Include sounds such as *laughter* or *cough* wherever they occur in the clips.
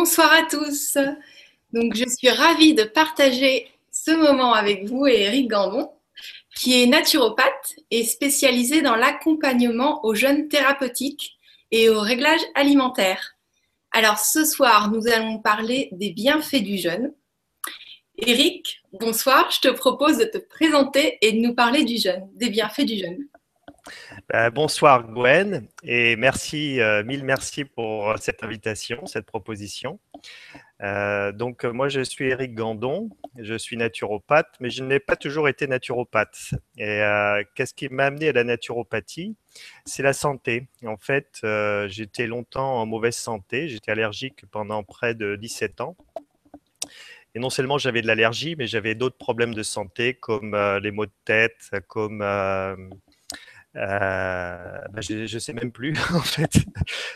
Bonsoir à tous. Donc, je suis ravie de partager ce moment avec vous et Eric Gandon, qui est naturopathe et spécialisé dans l'accompagnement aux jeunes thérapeutiques et au réglage alimentaire. Alors, ce soir, nous allons parler des bienfaits du jeûne. Eric, bonsoir. Je te propose de te présenter et de nous parler du jeûne, des bienfaits du jeûne. Ben, bonsoir Gwen et merci, euh, mille merci pour cette invitation, cette proposition. Euh, donc moi je suis Eric Gandon, je suis naturopathe, mais je n'ai pas toujours été naturopathe. Et euh, qu'est-ce qui m'a amené à la naturopathie? C'est la santé. En fait, j'étais longtemps en mauvaise santé, j'étais allergique pendant près de 17 ans. Et non seulement j'avais de l'allergie, mais j'avais d'autres problèmes de santé comme les maux de tête, comme euh, bah, je ne sais même plus, *laughs* en fait.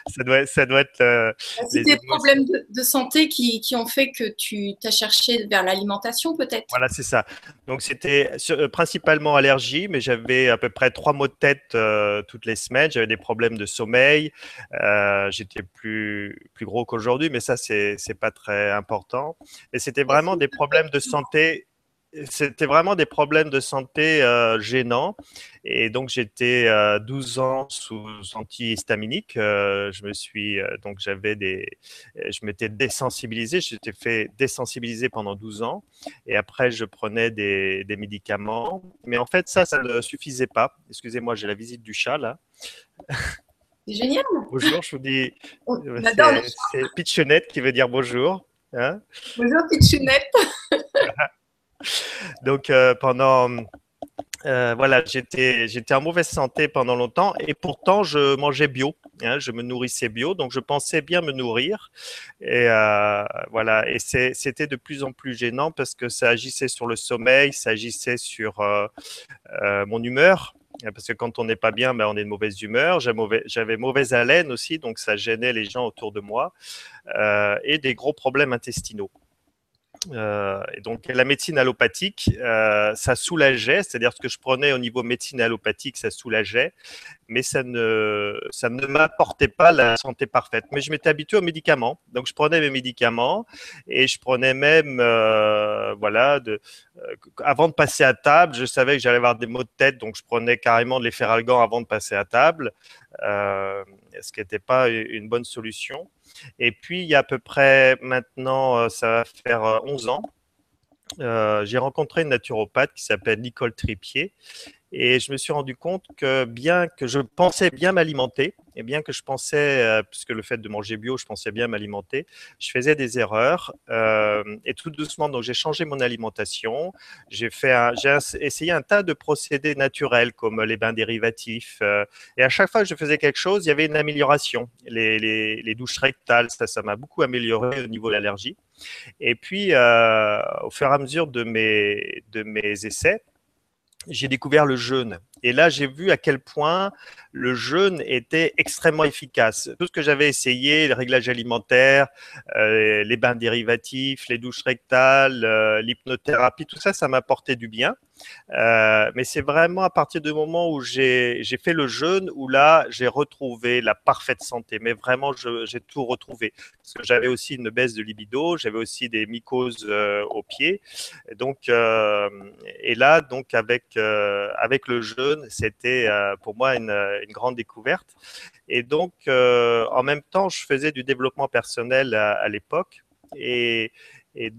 Ça doit, ça doit être. Euh, c'est des problèmes de, santé qui, qui, ont fait que tu t'as cherché vers l'alimentation, peut-être? Voilà, c'est ça. Donc, c'était euh, principalement allergie, mais j'avais à peu près trois maux de tête toutes les semaines. J'avais des problèmes de sommeil. J'étais plus, plus gros qu'aujourd'hui, mais ça, c'est pas très important. Et c'était vraiment des problèmes de santé c'était vraiment des problèmes de santé euh, gênants. Et donc, j'étais 12 euh, ans sous antihistaminique. Euh, je me suis, donc, j'avais des, je m'étais désensibilisé. J'étais fait désensibiliser pendant 12 ans. Et après, je prenais des, des médicaments. Mais en fait, ça, ça ne suffisait pas. Excusez-moi, j'ai la visite du chat là. C'est génial. Bonjour, je vous dis. C'est Pitchounette qui veut dire bonjour. Hein bonjour Pitchounette. *laughs* *laughs* Donc euh, pendant euh, voilà, j'étais en mauvaise santé pendant longtemps et pourtant je mangeais bio, hein, je me nourrissais bio, donc je pensais bien me nourrir et euh, voilà et c'était de plus en plus gênant parce que ça agissait sur le sommeil, ça agissait sur mon humeur. Parce que quand on n'est pas bien, ben on est de mauvaise humeur. J'avais mauvaise haleine aussi, donc ça gênait les gens autour de moi. et des gros problèmes intestinaux. Euh, et donc la médecine allopathique, euh, ça soulageait, c'est-à-dire ce que je prenais au niveau médecine allopathique, ça soulageait, mais ça ne, ça ne m'apportait pas la santé parfaite. Mais je m'étais habitué aux médicaments, donc je prenais mes médicaments et je prenais même, euh, voilà, de, avant de passer à table, je savais que j'allais avoir des maux de tête, donc je prenais carrément de l'efferalgan avant de passer à table, ce qui n'était pas une bonne solution? Et puis, il y a à peu près maintenant, euh, ça va faire 11 euh, ans, euh, j'ai rencontré une naturopathe qui s'appelle Nicole Tripier et je me suis rendu compte que bien que je pensais bien m'alimenter, et bien que je pensais, euh, puisque le fait de manger bio, je pensais bien m'alimenter, je faisais des erreurs. Euh, et tout doucement, donc j'ai changé mon alimentation. J'ai essayé un tas de procédés naturels comme les bains dérivatifs. Euh, et à chaque fois que je faisais quelque chose, il y avait une amélioration. Les, douches rectales, ça, ça m'a beaucoup amélioré au niveau de l'allergie. Et puis, au fur et à mesure de mes, de mes essais, j'ai découvert le jeûne. Et là, j'ai vu à quel point le jeûne était extrêmement efficace. Tout ce que j'avais essayé, le réglage alimentaire, euh, les bains dérivatifs, les douches rectales, euh, l'hypnothérapie, tout ça, ça m'a apporté du bien. Euh, mais c'est vraiment à partir du moment où j'ai fait le jeûne où là, j'ai retrouvé la parfaite santé. Mais vraiment, j'ai tout retrouvé. Parce que j'avais aussi une baisse de libido, j'avais aussi des mycoses aux pieds. Et donc, et là, donc avec le jeûne, c'était euh, pour moi une, grande découverte. Et donc, euh, en même temps, je faisais du développement personnel à l'époque. Et, et,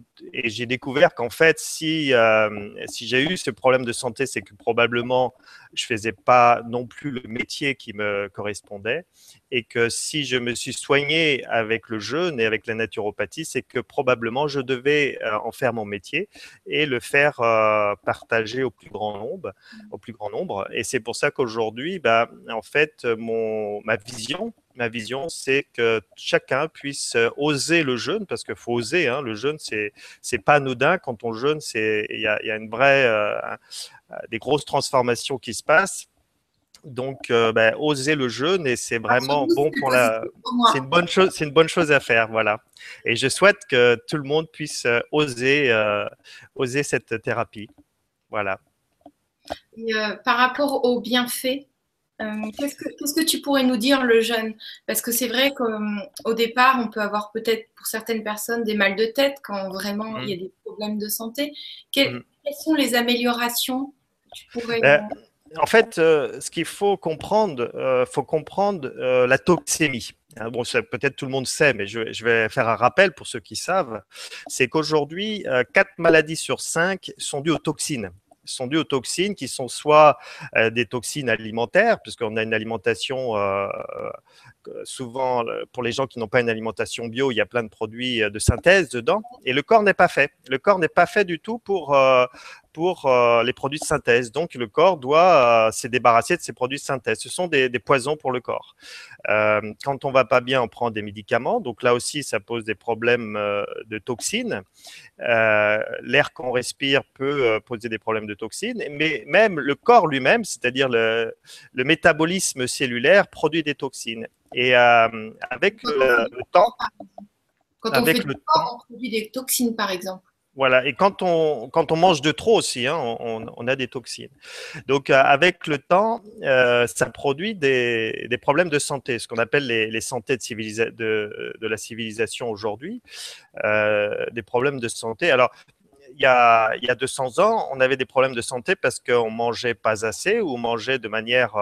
j'ai découvert qu'en fait, si, euh, si j'ai eu ce problème de santé, c'est que probablement je faisais pas non plus le métier qui me correspondait, et que si je me suis soigné avec le jeûne et avec la naturopathie, c'est que probablement je devais euh, en faire mon métier et le faire euh, partager au plus grand nombre, au plus grand nombre. Et c'est pour ça qu'aujourd'hui, bah, en fait, mon ma vision ma vision, c'est que chacun puisse euh, oser le jeûne, parce qu'il faut oser. Hein, le jeûne, c'est c'est pas anodin. Quand on jeûne, c'est il y a, y a, une vraie euh, euh, des grosses transformations qui se passent. Donc, ben, oser le jeûne et c'est vraiment bon pour la. C'est une bonne chose. C'est une bonne chose à faire, voilà. Et je souhaite que tout le monde puisse oser oser cette thérapie, voilà. par rapport aux bienfaits qu'est-ce, que, tu pourrais nous dire, le jeûne Parce que c'est vrai qu'au départ, on peut avoir peut-être pour certaines personnes des mal de tête quand vraiment il y a des problèmes de santé. Quelles sont les améliorations que tu pourrais en fait, euh, ce qu'il faut comprendre, il euh, faut comprendre euh, la toxémie. Hein, bon, peut-être tout le monde sait, mais je, je, vais faire un rappel pour ceux qui savent. C'est qu'aujourd'hui, quatre maladies sur cinq sont dues aux toxines sont dues aux toxines qui sont soit des toxines alimentaires, puisqu'on a une alimentation souvent pour les gens qui n'ont pas une alimentation bio, il y a plein de produits de synthèse dedans, et le corps n'est pas fait. Le corps n'est pas fait du tout pour pour euh, les produits de synthèse. Donc, le corps doit euh, se débarrasser de ces produits de synthèse. Ce sont des, poisons pour le corps. Euh, quand on va pas bien, on prend des médicaments. Donc là aussi, ça pose des problèmes de toxines. L'air qu'on respire peut poser des problèmes de toxines. Mais même le corps lui-même, c'est-à-dire le, métabolisme cellulaire, produit des toxines. Et avec le, temps... Quand on fait le temps, on produit des toxines, par exemple. Voilà, et quand on, quand on mange de trop aussi, hein, on, a des toxines. Donc, euh, avec le temps, euh, ça produit des, des, problèmes de santé, ce qu'on appelle les, les santé de, de, de, la civilisation aujourd'hui, euh, des problèmes de santé. Alors, il y, a, il y a 200 ans, on avait des problèmes de santé parce qu'on mangeait pas assez ou on mangeait de manière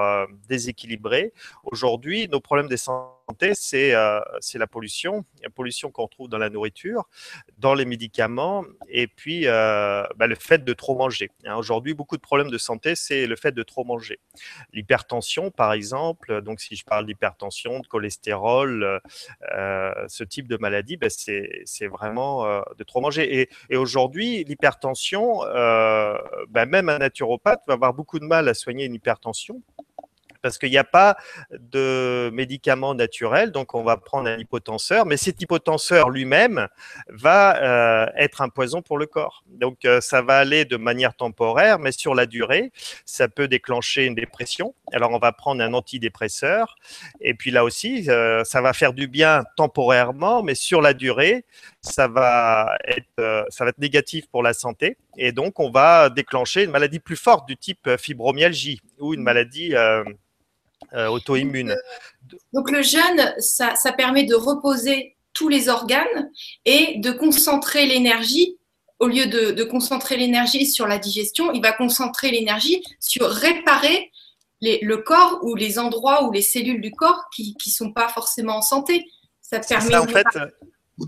déséquilibrée. Aujourd'hui, nos problèmes de santé euh, c'est la pollution, la pollution qu'on trouve dans la nourriture, dans les médicaments, et puis euh, bah, le fait de trop manger. Hein, aujourd'hui, beaucoup de problèmes de santé, c'est le fait de trop manger. L'hypertension, par exemple, donc si je parle d'hypertension, de cholestérol, euh, ce type de maladie, bah, c'est vraiment de trop manger. Et, aujourd'hui, l'hypertension, bah, même un naturopathe va avoir beaucoup de mal à soigner une hypertension parce qu'il n'y a pas de médicament naturel, donc on va prendre un hypotenseur, mais cet hypotenseur lui-même va euh, être un poison pour le corps. Donc euh, ça va aller de manière temporaire, mais sur la durée, ça peut déclencher une dépression. Alors on va prendre un antidépresseur, et puis là aussi, euh, ça va faire du bien temporairement, mais sur la durée, ça va être, ça va être négatif pour la santé, et donc on va déclencher une maladie plus forte du type fibromyalgie ou une maladie euh, auto-immune. Donc, le jeûne, ça, permet de reposer tous les organes et de concentrer l'énergie. Au lieu de, concentrer l'énergie sur la digestion, il va concentrer l'énergie sur réparer le corps ou les endroits ou les cellules du corps qui ne sont pas forcément en santé. Ça permet. en fait,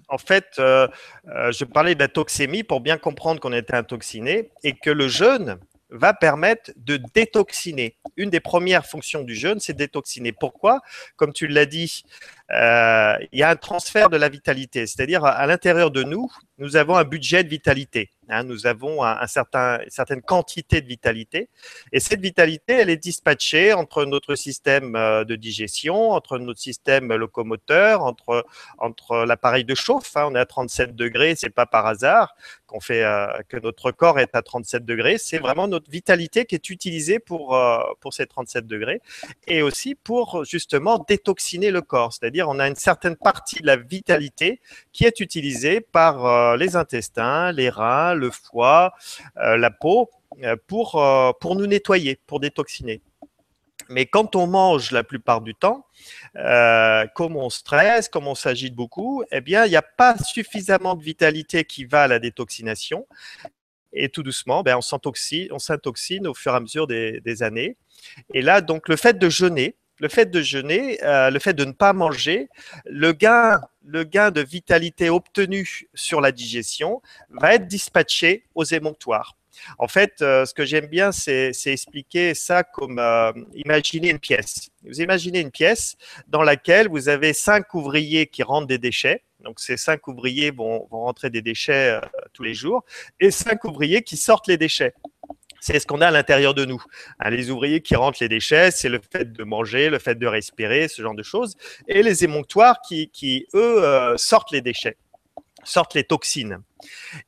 en fait euh, euh, je parlais de la toxémie pour bien comprendre qu'on était intoxiné et que le jeûne va permettre de détoxiner. Une des premières fonctions du jeûne, c'est détoxiner. Pourquoi? Comme tu l'as dit, euh, il y a un transfert de la vitalité, c'est-à-dire à, l'intérieur de nous, nous avons un budget de vitalité. Hein. nous avons un, certain, une certaine quantité de vitalité, et cette vitalité, elle est dispatchée entre notre système euh, de digestion, entre notre système locomoteur, entre, entre l'appareil de chauffe. Hein. on est à 37 degrés, c'est pas par hasard qu'on fait euh, que notre corps est à 37 degrés. C'est vraiment notre vitalité qui est utilisée pour pour ces 37 degrés, et aussi pour justement détoxiner le corps, c'est-à-dire on a une certaine partie de la vitalité qui est utilisée par euh, les intestins, les reins, le foie, euh, la peau euh, pour, pour nous nettoyer, pour détoxiner. Mais quand on mange la plupart du temps, comme on stresse, comme on s'agite beaucoup, eh bien, il n'y a pas suffisamment de vitalité qui va à la détoxination. Et tout doucement, ben, on s'intoxine au fur et à mesure des, des, années. Et là, donc, le fait de jeûner, le fait de jeûner, euh, le fait de ne pas manger, le gain, le gain de vitalité obtenu sur la digestion va être dispatché aux émonctoires. En fait, euh, ce que j'aime bien, c'est expliquer ça comme euh, imaginer une pièce. Vous imaginez une pièce dans laquelle vous avez cinq ouvriers qui rentrent des déchets. Donc, ces cinq ouvriers vont, vont rentrer des déchets tous les jours et cinq ouvriers qui sortent les déchets c'est ce qu'on a à l'intérieur de nous. Hein, les ouvriers qui rentrent les déchets, c'est le fait de manger, le fait de respirer, ce genre de choses. Et les émonctoires qui, eux, euh, sortent les déchets, sortent les toxines.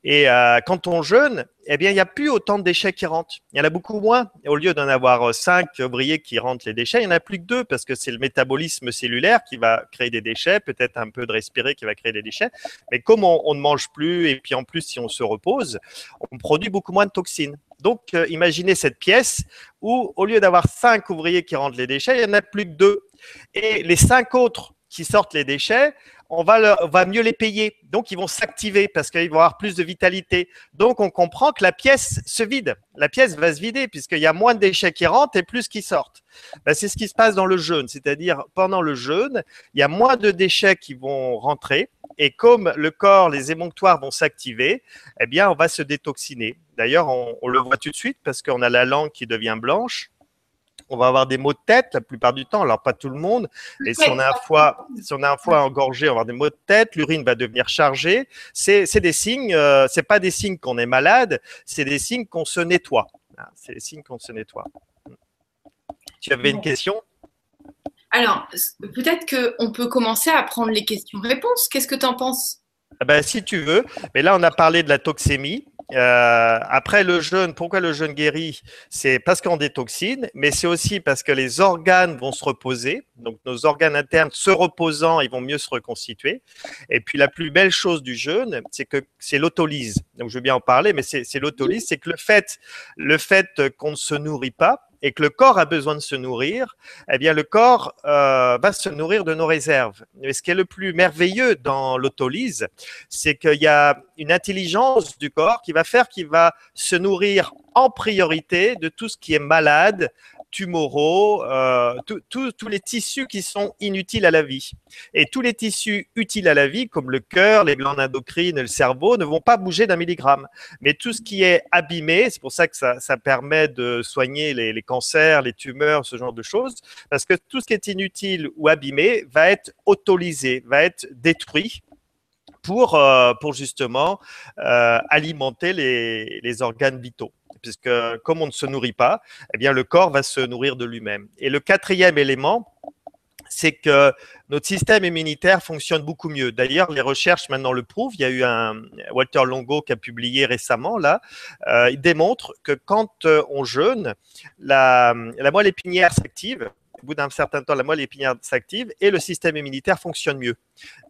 Et euh, quand on jeûne, eh bien, il n'y a plus autant de déchets qui rentrent. Il y en a beaucoup moins. au lieu d'en avoir cinq ouvriers qui rentrent les déchets, il n'y en a plus que deux parce que c'est le métabolisme cellulaire qui va créer des déchets, peut-être un peu de respirer qui va créer des déchets. Mais comme on, ne mange plus et puis en plus, si on se repose, on produit beaucoup moins de toxines. Donc, euh, imaginez cette pièce où, au lieu d'avoir cinq ouvriers qui rentrent les déchets, il n'y en a plus que deux. Et les cinq autres qui sortent les déchets, on va, va mieux les payer. Donc, ils vont s'activer parce qu'ils vont avoir plus de vitalité. Donc, on comprend que la pièce se vide. La pièce va se vider puisqu'il y a moins de déchets qui rentrent et plus qui sortent. Ben, c'est ce qui se passe dans le jeûne. C'est-à-dire, pendant le jeûne, il y a moins de déchets qui vont rentrer. Et comme le corps, les émonctoires vont s'activer, eh bien, on va se détoxiner. D'ailleurs, on, on le voit tout de suite parce qu'on a la langue qui devient blanche on va avoir des maux de tête la plupart du temps, alors pas tout le monde. Et si on a un foie, si on a un foie engorgé, on va avoir des maux de tête, l'urine va devenir chargée. C'est des signes, euh, c'est pas des signes qu'on est malade, c'est des signes qu'on se nettoie. Ah, c'est des signes qu'on se nettoie. Tu avais une question? Alors, peut-être qu'on peut commencer à prendre les questions-réponses. Qu'est-ce que tu en penses? Ah ben, Si tu veux. Mais là, on a parlé de la toxémie. Euh, après le jeûne, pourquoi le jeûne guérit? C'est parce qu'on détoxine, mais c'est aussi parce que les organes vont se reposer. Donc nos organes internes se reposant, ils vont mieux se reconstituer. Et puis la plus belle chose du jeûne, c'est que c'est l'autolyse. Donc je veux bien en parler, mais c'est l'autolyse, c'est que le fait, le fait qu'on ne se nourrit pas, et que le corps a besoin de se nourrir, eh bien le corps euh, va se nourrir de nos réserves. Et ce qui est le plus merveilleux dans l'autolyse, c'est qu'il y a une intelligence du corps qui va faire qu'il va se nourrir en priorité de tout ce qui est malade, tumoraux, euh, tous les tissus qui sont inutiles à la vie. Et tous les tissus utiles à la vie, comme le cœur, les glandes endocrines, le cerveau, ne vont pas bouger d'un milligramme. Mais tout ce qui est abîmé, c'est pour ça que ça, permet de soigner les, cancers, les tumeurs, ce genre de choses, parce que tout ce qui est inutile ou abîmé va être autolisé, va être détruit pour, euh, pour justement euh, alimenter les organes vitaux puisque comme on ne se nourrit pas, eh bien le corps va se nourrir de lui-même. Et le quatrième élément, c'est que notre système immunitaire fonctionne beaucoup mieux. D'ailleurs, les recherches maintenant le prouvent. Il y a eu un Walter Longo qui a publié récemment là. Euh, il démontre que quand on jeûne, la moelle épinière s'active au bout d'un certain temps, la moelle épinière s'active et le système immunitaire fonctionne mieux.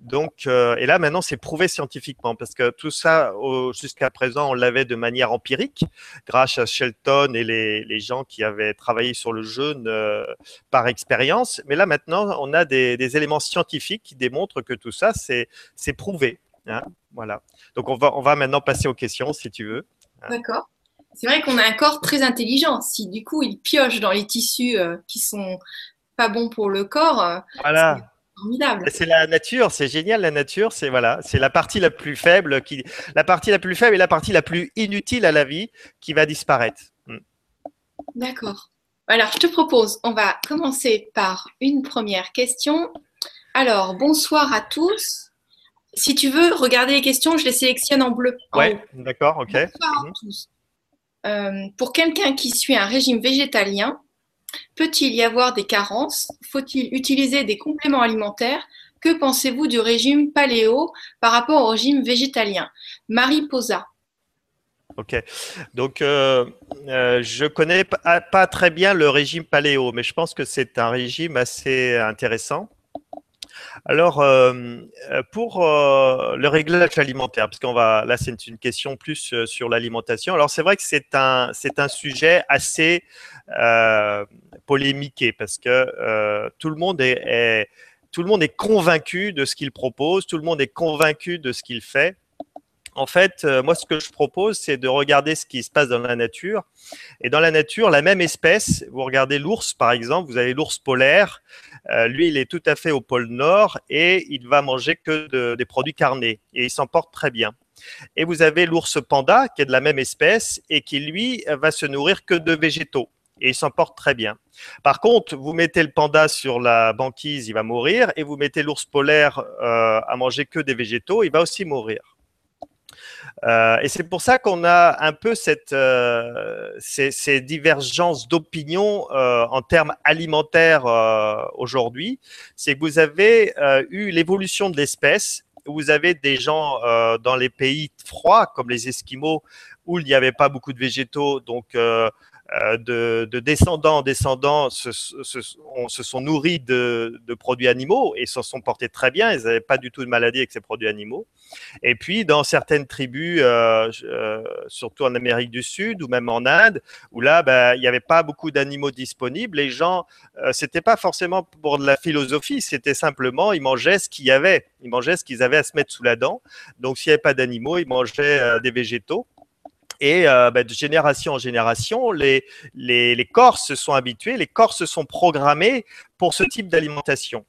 Donc, euh, et là, maintenant, c'est prouvé scientifiquement parce que tout ça, jusqu'à présent, on l'avait de manière empirique grâce à Shelton et les, gens qui avaient travaillé sur le jeûne euh, par expérience. Mais là, maintenant, on a des, éléments scientifiques qui démontrent que tout ça, c'est prouvé. Hein. voilà. Donc, on va, on va maintenant passer aux questions, si tu veux. D'accord c'est vrai qu'on a un corps très intelligent. Si du coup il pioche dans les tissus euh, qui sont pas bons pour le corps, euh, voilà. c'est formidable. C'est la nature, c'est génial la nature. C'est voilà, c'est la partie la plus faible qui, la partie la plus faible et la partie la plus inutile à la vie qui va disparaître. Hmm. D'accord. Alors je te propose, on va commencer par une première question. Alors bonsoir à tous. Si tu veux regarder les questions, je les sélectionne en bleu. Oui, d'accord, ok. Bonsoir à mhm. tous. Euh, pour quelqu'un qui suit un régime végétalien, peut-il y avoir des carences? Faut-il utiliser des compléments alimentaires? Que pensez-vous du régime paléo par rapport au régime végétalien? Marie Posa. Ok, donc euh, euh, je connais pas très bien le régime paléo, mais je pense que c'est un régime assez intéressant. Alors, euh, euh, pour euh, le réglage alimentaire, parce qu'on va, là, c'est une question plus sur l'alimentation. Alors, c'est vrai que c'est un, sujet assez polémiqué parce que tout le monde est convaincu de ce qu'il propose, tout le monde est convaincu de ce qu'il fait. En fait, moi, ce que je propose, c'est de regarder ce qui se passe dans la nature. Et dans la nature, la même espèce, vous regardez l'ours, par exemple, vous avez l'ours polaire, euh, lui, il est tout à fait au pôle Nord et il va manger que des produits carnés et il s'en porte très bien. Et vous avez l'ours panda qui est de la même espèce et qui, lui, va se nourrir que de végétaux et il s'en porte très bien. Par contre, vous mettez le panda sur la banquise, il va mourir, et vous mettez l'ours polaire euh, à manger que des végétaux, il va aussi mourir. Euh, et c'est pour ça qu'on a un peu cette, euh, ces, divergences d'opinion euh, en termes alimentaires aujourd'hui. C'est que vous avez eu l'évolution de l'espèce. Vous avez des gens dans les pays froids, comme les Esquimaux, où il n'y avait pas beaucoup de végétaux, donc euh, de, de, descendant en descendant se, se, se sont nourris de, de, produits animaux et s'en sont portés très bien. Ils n'avaient pas du tout de maladie avec ces produits animaux. Et puis, dans certaines tribus, euh, euh, surtout en Amérique du Sud ou même en Inde, où là, ben, il n'y avait pas beaucoup d'animaux disponibles, les gens, euh, c'était pas forcément pour de la philosophie, c'était simplement, ils mangeaient ce qu'il y avait. Ils mangeaient ce qu'ils avaient à se mettre sous la dent. Donc, s'il n'y avait pas d'animaux, ils mangeaient euh, des végétaux. Et euh, ben, de génération en génération, les, les, les corps se sont habitués, les corps se sont programmés pour ce type d'alimentation.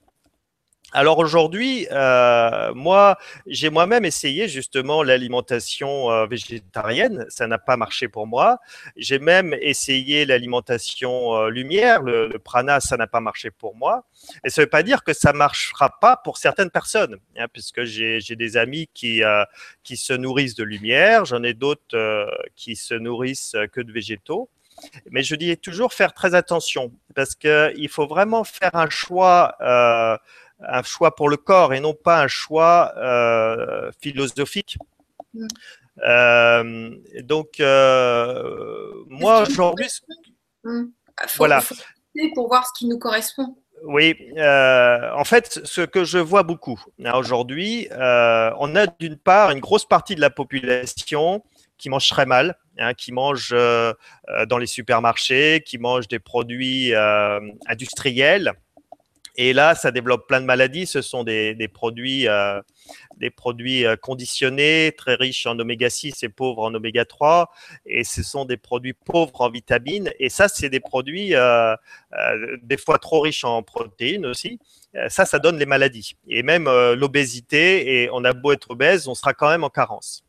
Alors aujourd'hui, euh, moi, j'ai moi-même essayé justement l'alimentation euh, végétarienne. Ça n'a pas marché pour moi. J'ai même essayé l'alimentation euh, lumière. Le, prana, ça n'a pas marché pour moi. Et ça ne veut pas dire que ça ne marchera pas pour certaines personnes, hein, puisque j'ai des amis qui, qui se nourrissent de lumière. J'en ai d'autres qui se nourrissent que de végétaux. Mais je dis toujours faire très attention, parce qu'il faut vraiment faire un choix un choix pour le corps et non pas un choix euh, philosophique. Mm. Euh, donc, euh, moi aujourd'hui, mm. voilà. Pour voir ce qui nous correspond. Oui, euh, en fait, ce que je vois beaucoup hein, aujourd'hui, euh, on a d'une part une grosse partie de la population qui mange très mal, hein, qui mange euh, dans les supermarchés, qui mange des produits industriels, et là, ça développe plein de maladies. Ce sont des, produits, euh, des produits euh, conditionnés, très riches en oméga 6 et pauvres en oméga 3. Et ce sont des produits pauvres en vitamines. Et ça, c'est des produits euh, euh, des fois trop riches en protéines aussi. Euh, ça, ça donne les maladies. Et même euh, l'obésité. Et on a beau être obèse, on sera quand même en carence.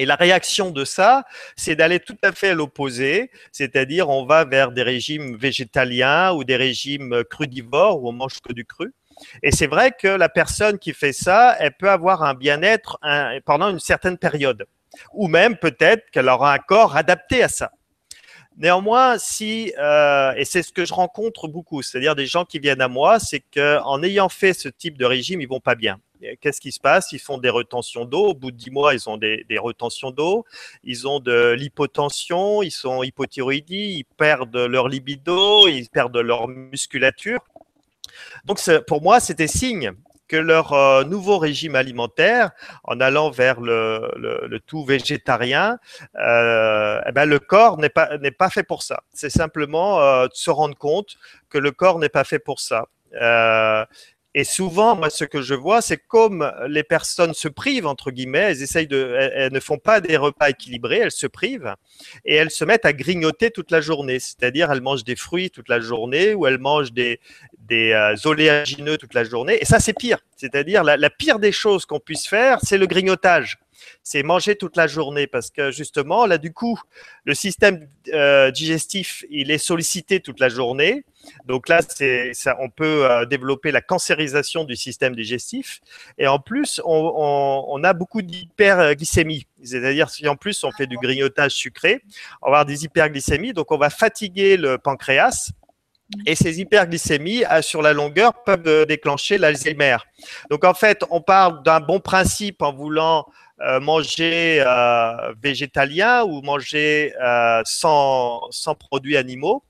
Et la réaction de ça, c'est d'aller tout à fait à l'opposé, c'est-à-dire on va vers des régimes végétaliens ou des régimes crudivores où on mange que du cru. Et c'est vrai que la personne qui fait ça, elle peut avoir un bien-être pendant une certaine période, ou même peut-être qu'elle aura un corps adapté à ça. Néanmoins, si euh, et c'est ce que je rencontre beaucoup, c'est-à-dire des gens qui viennent à moi, c'est qu'en ayant fait ce type de régime, ils vont pas bien qu'est-ce qui se passe? Ils font des retentions d'eau. Au bout de 10 mois, ils ont des, retentions d'eau. Ils ont de l'hypotension, ils sont hypothyroïdies, ils perdent leur libido, ils perdent leur musculature. Donc, pour moi, c'était signe que leur euh, nouveau régime alimentaire, en allant vers le, tout végétarien, euh, eh ben, le corps n'est pas, pas fait pour ça. C'est simplement euh, de se rendre compte que le corps n'est pas fait pour ça. Et souvent, moi, ce que je vois, c'est comme les personnes se privent, entre guillemets, elles essayent de, elles, ne font pas des repas équilibrés, elles se privent et elles se mettent à grignoter toute la journée. C'est-à-dire, elles mangent des fruits toute la journée ou elles mangent des, euh, oléagineux toute la journée. Et ça, c'est pire. C'est-à-dire, la pire des choses qu'on puisse faire, c'est le grignotage c'est manger toute la journée parce que justement, là, du coup, le système euh, digestif, il est sollicité toute la journée. Donc là, ça, on peut euh, développer la cancérisation du système digestif. Et en plus, on, on, on a beaucoup d'hyperglycémie. C'est-à-dire, si en plus on fait du grignotage sucré, on va avoir des hyperglycémies. Donc, on va fatiguer le pancréas. Et ces hyperglycémies, sur la longueur, peuvent déclencher l'Alzheimer. Donc, en fait, on parle d'un bon principe en voulant euh, manger euh, végétalien ou manger euh, sans, sans produits animaux.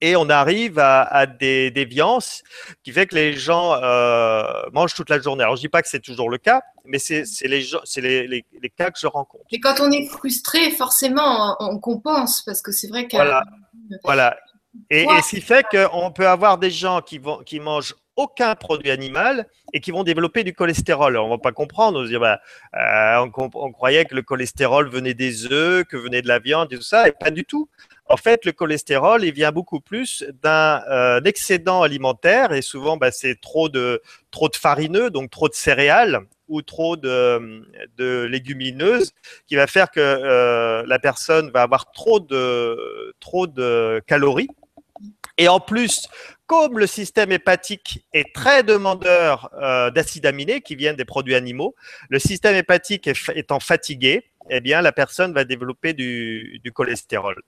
Et on arrive à, à des déviances qui fait que les gens euh, mangent toute la journée. Alors je dis pas que c'est toujours le cas, mais c'est les, les, les, les, cas que je rencontre. Et quand on est frustré, forcément, on, compense parce que c'est vrai que. Voilà. voilà. Et, et ce qui fait qu'on peut avoir des gens qui, vont, qui mangent aucun produit animal et qui vont développer du cholestérol. Alors, on va pas comprendre, on, dire, bah, euh, on, on, croyait que le cholestérol venait des œufs, que venait de la viande et tout ça, et pas du tout. En fait, le cholestérol, il vient beaucoup plus d'un euh, excédent alimentaire et souvent, bah, c'est trop de, trop de farineux, donc trop de céréales ou trop de, de légumineuses qui va faire que euh, la personne va avoir trop de, trop de calories. Et en plus, comme le système hépatique est très demandeur euh, d'acides aminés qui viennent des produits animaux, le système hépatique étant fatigué, eh bien, la personne va développer du, cholestérol.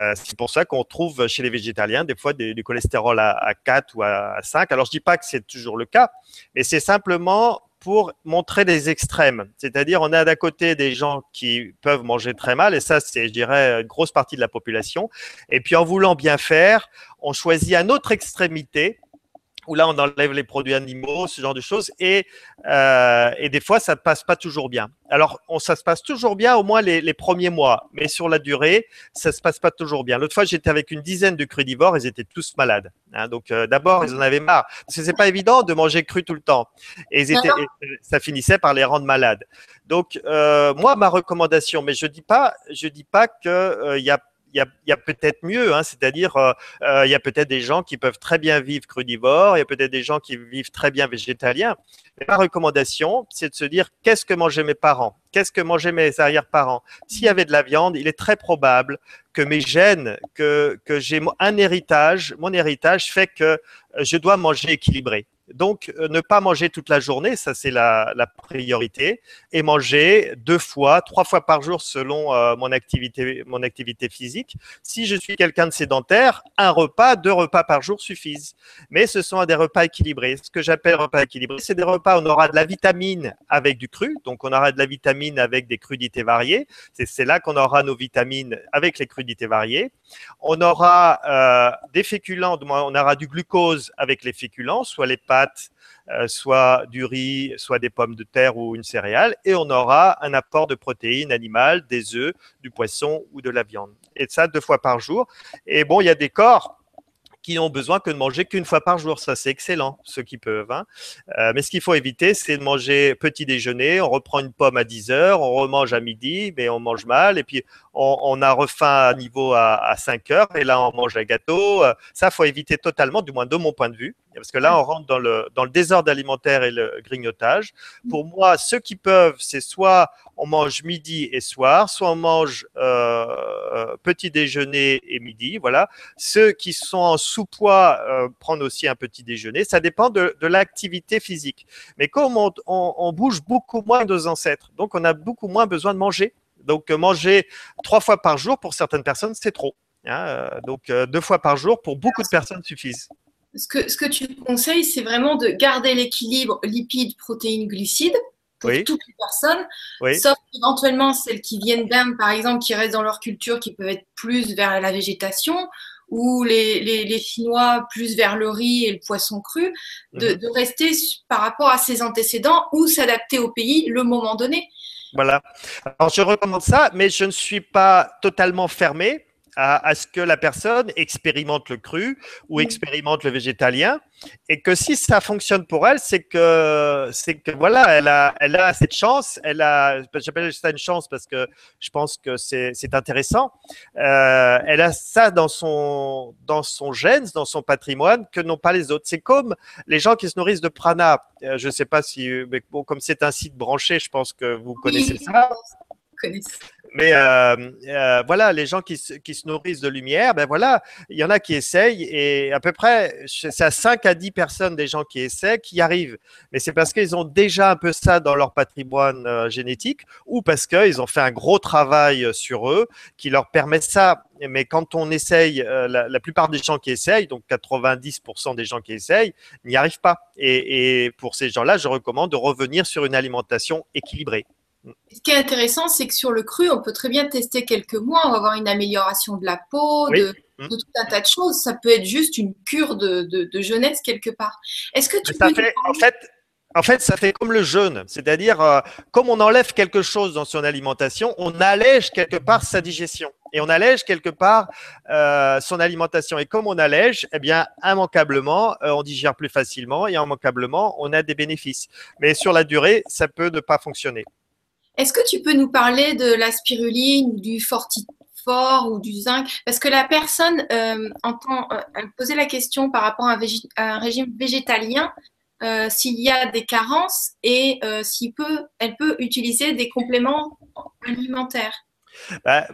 Euh, c'est pour ça qu'on trouve chez les végétaliens des fois du, cholestérol à, à, 4 ou à 5. Alors, je dis pas que c'est toujours le cas, mais c'est simplement pour montrer des extrêmes. C'est-à-dire, on a d'un côté des gens qui peuvent manger très mal, et ça, c'est, je dirais, une grosse partie de la population. Et puis, en voulant bien faire, on choisit une autre extrémité où là, on enlève les produits animaux, ce genre de choses, et, euh, et des fois, ça ne passe pas toujours bien. Alors, on, ça se passe toujours bien au moins les, les, premiers mois, mais sur la durée, ça se passe pas toujours bien. L'autre fois, j'étais avec une dizaine de crudivores, ils étaient tous malades. Hein, donc, euh, d'abord, ils en avaient marre, parce que c'est pas évident de manger cru tout le temps, et, ils étaient, et ça finissait par les rendre malades. Donc, euh, moi, ma recommandation, mais je dis pas, je dis pas que il y a il y a, peut-être mieux, hein, c'est-à-dire euh, euh, il y a peut-être des gens qui peuvent très bien vivre crudivore, il y a peut-être des gens qui vivent très bien végétalien. ma recommandation, c'est de se dire qu'est-ce que mangeaient mes parents, qu'est-ce que mangeaient mes arrière-parents? S'il y avait de la viande, il est très probable que mes gènes, que, que j'ai un héritage, mon héritage fait que je dois manger équilibré. Donc, euh, ne pas manger toute la journée, ça c'est la, priorité, et manger deux fois, trois fois par jour selon euh, mon, activité, mon activité physique. Si je suis quelqu'un de sédentaire, un repas, deux repas par jour suffisent. Mais ce sont des repas équilibrés. Ce que j'appelle repas équilibrés, c'est des repas où on aura de la vitamine avec du cru, donc on aura de la vitamine avec des crudités variées. C'est là qu'on aura nos vitamines avec les crudités variées. On aura euh, des féculents, on aura du glucose avec les féculents, soit les pâtes, euh, soit du riz, soit des pommes de terre ou une céréale, et on aura un apport de protéines animales, des œufs, du poisson ou de la viande. Et ça deux fois par jour. Et bon, il y a des corps qui n'ont besoin que de manger qu'une fois par jour. Ça, c'est excellent, ceux qui peuvent. Hein. Euh, mais ce qu'il faut éviter, c'est de manger petit déjeuner, on reprend une pomme à 10 heures, on remange à midi, mais on mange mal, et puis on, a refaim à niveau à, à, 5 heures, et là, on mange un gâteau. Euh, ça, faut éviter totalement, du moins de mon point de vue. Parce que là, on rentre dans le, dans le désordre alimentaire et le grignotage. Pour moi, ceux qui peuvent, c'est soit on mange midi et soir, soit on mange euh, euh, petit déjeuner et midi. Voilà. Ceux qui sont en sous-poids euh, prennent aussi un petit déjeuner. Ça dépend de, de l'activité physique. Mais comme on, on, on, bouge beaucoup moins que nos ancêtres, donc on a beaucoup moins besoin de manger. Donc manger trois fois par jour pour certaines personnes, c'est trop. Hein. donc deux fois par jour pour beaucoup de personnes suffisent ce que, ce que tu conseilles, c'est vraiment de garder l'équilibre lipides, protéines, glucides pour toutes les personnes, sauf éventuellement celles qui viennent d'Inde, par exemple, qui restent dans leur culture, qui peuvent être plus vers la végétation, ou les, les, les Finnois plus vers le riz et le poisson cru, de, mhm. de rester par rapport à ses antécédents ou s'adapter au pays le moment donné. Voilà. Alors, je recommande ça, mais je ne suis pas totalement fermé à, ce que la personne expérimente le cru ou expérimente le végétalien et que si ça fonctionne pour elle, c'est que c'est que voilà, elle a elle a cette chance, elle a j'appelle ça une chance parce que je pense que c'est c'est intéressant. Euh, elle a ça dans son dans son gène, dans son patrimoine que n'ont pas les autres. C'est comme les gens qui se nourrissent de prana. Euh, je ne sais pas si mais bon comme c'est un site branché, je pense que vous connaissez ça. Mais euh, euh, voilà, les gens qui, se nourrissent de lumière, ben voilà, il y en a qui essayent et à peu près, c'est à 5 à 10 personnes des gens qui essaient qui arrivent. Mais c'est parce qu'ils ont déjà un peu ça dans leur patrimoine euh, génétique ou parce qu'ils ont fait un gros travail sur eux qui leur permet ça. Mais quand on essaye, la, plupart des gens qui essayent, donc 90% des gens qui essayent, n'y arrivent pas. Et, et pour ces gens-là, je recommande de revenir sur une alimentation équilibrée. Ce qui est intéressant, c'est que sur le cru, on peut très bien tester quelques mois, on va avoir une amélioration de la peau, de, tout un tas de choses. Ça peut être juste une cure de, jeunesse quelque part. Est-ce que tu peux fait, en fait, en fait, ça fait comme le jeûne, c'est-à-dire euh, comme on enlève quelque chose dans son alimentation, on allège quelque part sa digestion et on allège quelque part euh, son alimentation. Et comme on allège, eh bien, immanquablement, euh, on digère plus facilement et immanquablement, on a des bénéfices. Mais sur la durée, ça peut ne pas fonctionner. Est-ce que tu peux nous parler de la spiruline, du fortifort ou du zinc? Parce que la personne euh, entend, euh, elle posait la question par rapport à un, régime végétalien, euh, s'il y a des carences et s'il peut, elle peut utiliser des compléments alimentaires. Bah,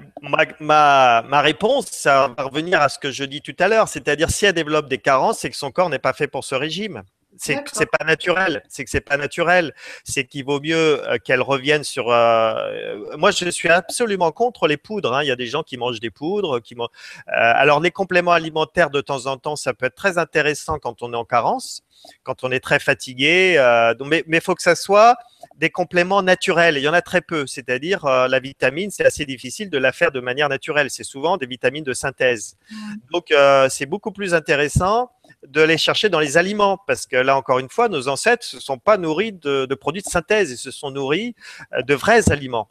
ma, ma, réponse, ça va revenir à ce que je dis tout à l'heure, c'est-à-dire si elle développe des carences, c'est que son corps n'est pas fait pour ce régime. C'est c'est pas naturel. C'est que c'est pas naturel. C'est qu'il vaut mieux euh, qu'elles reviennent sur. Euh, moi, je suis absolument contre les poudres. Hein. Il y a des gens qui mangent des poudres. Qui euh, alors, les compléments alimentaires de temps en temps, ça peut être très intéressant quand on est en carence, quand on est très fatigué. mais il faut que ça soit des compléments naturels. Il y en a très peu. C'est-à-dire, la vitamine, c'est assez difficile de la faire de manière naturelle. C'est souvent des vitamines de synthèse. Donc, c'est beaucoup plus intéressant de les chercher dans les aliments, parce que là encore une fois, nos ancêtres ne se sont pas nourris de, produits de synthèse, ils se sont nourris euh, de vrais aliments.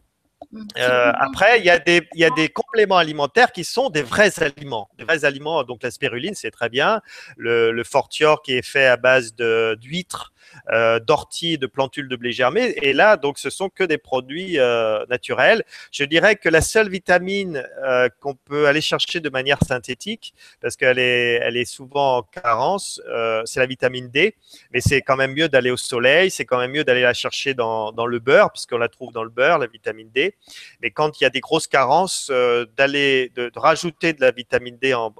Mmh. Euh, après, il y, a des, il y a des compléments alimentaires qui sont des vrais aliments. Des vrais aliments, donc la spiruline, c'est très bien. Le, le fortior qui est fait à base d'huîtres euh, d'ortie, de plantules de blé germé. Et là, donc, ce sont que des produits euh, naturels. Je dirais que la seule vitamine euh, qu'on peut aller chercher de manière synthétique, parce qu'elle est, elle est souvent en carence, c'est la vitamine D. Mais c'est quand même mieux d'aller au soleil, c'est quand même mieux d'aller la chercher dans, dans le beurre, puisqu'on la trouve dans le beurre, la vitamine D. Mais quand il y a des grosses carences, d'aller de, rajouter de la vitamine D en,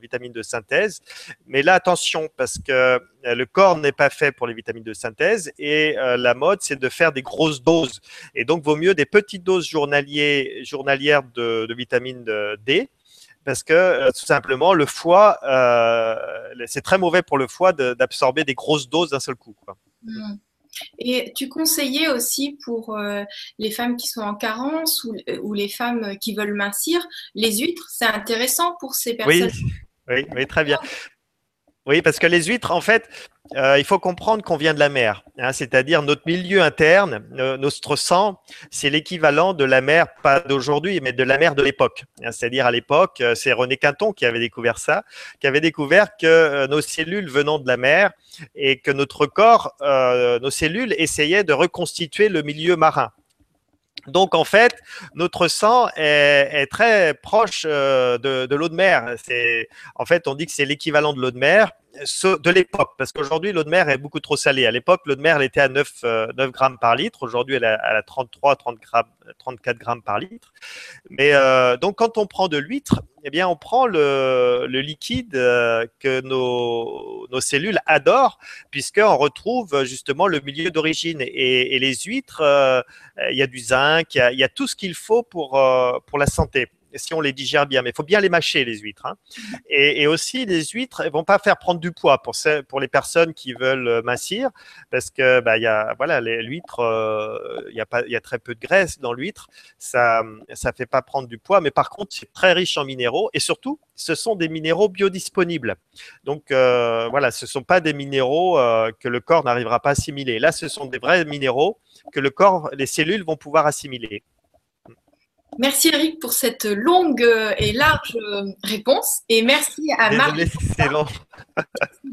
vitamine de synthèse. Mais là, attention, parce que le corps n'est pas fait pour les vitamines de synthèse. Et euh, la mode, c'est de faire des grosses doses. Et donc, vaut mieux des petites doses journalières de, vitamine D parce que euh, tout simplement le foie, euh, c'est très mauvais pour le foie d'absorber des grosses doses d'un seul coup. Mmh. Et tu conseillais aussi pour les femmes qui sont en carence ou, les femmes qui veulent mincir, les huîtres, c'est intéressant pour ces personnes. Oui, oui, très bien. Oui, parce que les huîtres, en fait, euh, il faut comprendre qu'on vient de la mer, hein, c'est-à-dire notre milieu interne, notre sang, c'est l'équivalent de la mer, pas d'aujourd'hui, mais de la mer de l'époque. Hein, c'est-à-dire à, l'époque, euh, c'est René Quinton qui avait découvert ça, qui avait découvert que euh, nos cellules venant de la mer et que notre corps, nos cellules essayaient de reconstituer le milieu marin. Donc en fait, notre sang est, très proche de, de l'eau de mer. En fait, on dit que c'est l'équivalent de l'eau de mer de l'époque, parce qu'aujourd'hui, l'eau de mer est beaucoup trop salée. À l'époque, l'eau de mer, elle était à 9, 9 euh, grammes par litre. Aujourd'hui, elle est à 33, 30 grammes, 34 grammes par litre. Mais euh, donc, quand on prend de l'huître, eh bien, on prend le, liquide euh, que nos, nos, cellules adorent, puisqu'on retrouve justement le milieu d'origine. Et, les huîtres, il y a du zinc, il y a, tout ce qu'il faut pour, pour la santé si on les digère bien. Mais il faut bien les mâcher, les huîtres. Hein. Et, aussi, les huîtres ne vont pas faire prendre du poids pour, pour les personnes qui veulent euh, mincir, parce que bah, y a, voilà, l'huître, euh, il y, a pas, y a très peu de graisse dans l'huître. Ça ne fait pas prendre du poids, mais par contre, c'est très riche en minéraux. Et surtout, ce sont des minéraux biodisponibles. Donc, euh, voilà, ce ne sont pas des minéraux que le corps n'arrivera pas à assimiler. Là, ce sont des vrais minéraux que le corps, les cellules vont pouvoir assimiler. Merci Eric pour cette longue et large réponse. Et merci à Marie. c'est long. c'est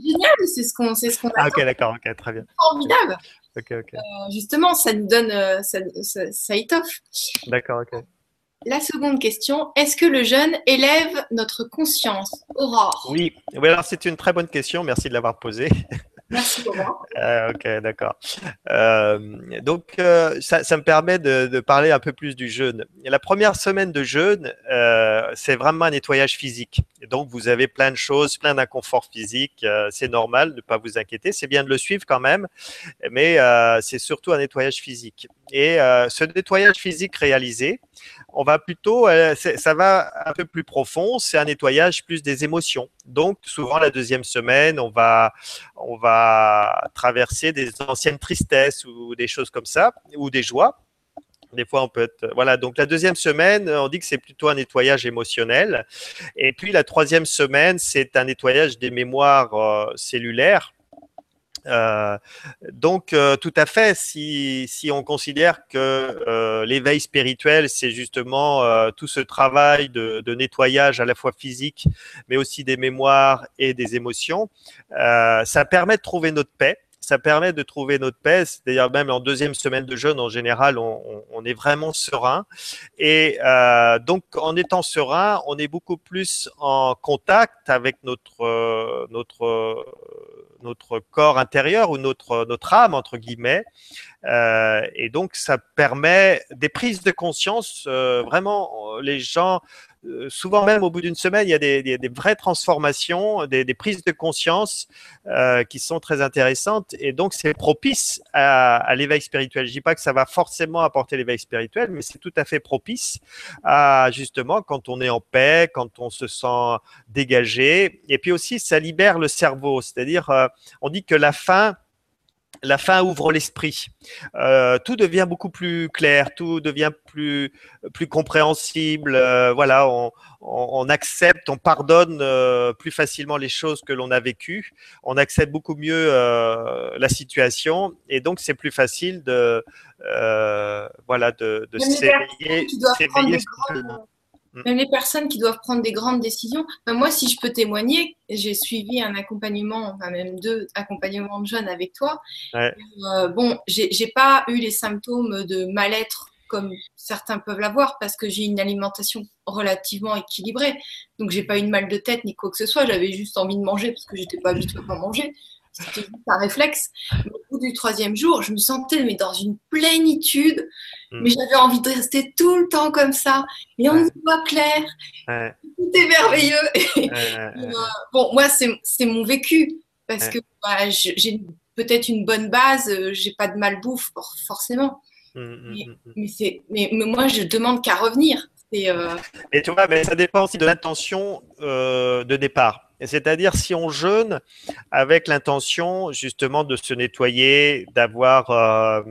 génial, c'est ce qu'on ce qu'on ah, ok, d'accord, ok, très bien. Formidable. Ok, ok. Euh, justement, ça nous donne, euh, ça, ça, étoffe. D'accord, ok. La seconde question, est-ce que le jeûne élève notre conscience? Aurore Oui, oui alors c'est une très bonne question, merci de l'avoir posée. Merci euh, *laughs* ok, d'accord. Euh, donc, euh, ça, me permet de, parler un peu plus du jeûne. La première semaine de jeûne, c'est vraiment un nettoyage physique. donc, vous avez plein de choses, plein d'inconfort physique. c'est normal, ne pas vous inquiéter. C'est bien de le suivre quand même, mais c'est surtout un nettoyage physique. Et ce nettoyage physique réalisé, on va plutôt, ça va un peu plus profond. C'est un nettoyage plus des émotions. Donc, souvent la deuxième semaine, on va, on va traverser des anciennes tristesses ou des choses comme ça, ou des joies. Des fois, on peut être. Voilà, donc la deuxième semaine, on dit que c'est plutôt un nettoyage émotionnel. Et puis la troisième semaine, c'est un nettoyage des mémoires euh, cellulaires. Euh, donc, euh, tout à fait, si, si on considère que euh, l'éveil spirituel, c'est justement tout ce travail de, de, nettoyage à la fois physique, mais aussi des mémoires et des émotions, ça permet de trouver notre paix ça permet de trouver notre paix. D'ailleurs, même en deuxième semaine de jeûne, en général, on, on est vraiment serein. Et euh, donc, en étant serein, on est beaucoup plus en contact avec notre notre notre corps intérieur ou notre notre âme entre guillemets. Euh, et donc, ça permet des prises de conscience. Euh, vraiment, les gens souvent même au bout d'une semaine, il y a des, vraies transformations, des, prises de conscience qui sont très intéressantes. Et donc, c'est propice à, l'éveil spirituel. Je dis pas que ça va forcément apporter l'éveil spirituel, mais c'est tout à fait propice à justement quand on est en paix, quand on se sent dégagé. Et puis aussi, ça libère le cerveau. C'est-à-dire, on dit que la faim la fin ouvre l'esprit. Euh, tout devient beaucoup plus clair, tout devient plus, plus compréhensible. Euh, voilà, on, accepte, on pardonne euh, plus facilement les choses que l'on a vécues. On accepte beaucoup mieux la situation et donc c'est plus facile de, voilà, de, de s'éveiller. Mm. Même les personnes qui doivent prendre des grandes décisions. moi, si je peux témoigner, j'ai suivi un accompagnement, enfin même deux accompagnements de jeunes avec toi. Ouais. Euh, bon, j'ai pas eu les symptômes de mal-être comme certains peuvent l'avoir parce que j'ai une alimentation relativement équilibrée. Donc, j'ai pas eu de mal de tête ni quoi que ce soit. J'avais juste envie de manger parce que j'étais pas habituée à manger. C'était juste un réflexe. au bout du troisième jour, je me sentais mais dans une plénitude. Hmm. Mais j'avais envie de rester tout le temps comme ça. Et on y voit clair. Tout est merveilleux. *laughs* Euh, bon, moi, c'est mon vécu. Parce que bah, j'ai peut-être une bonne base. Euh, j'ai pas de malbouffe, forcément. Hmm, hmm, mais, mais, mais, moi, je demande qu'à revenir. Euh... Et tu vois, mais ça dépend aussi de l'intention de départ. C'est-à-dire si on jeûne avec l'intention justement de se nettoyer, d'avoir euh,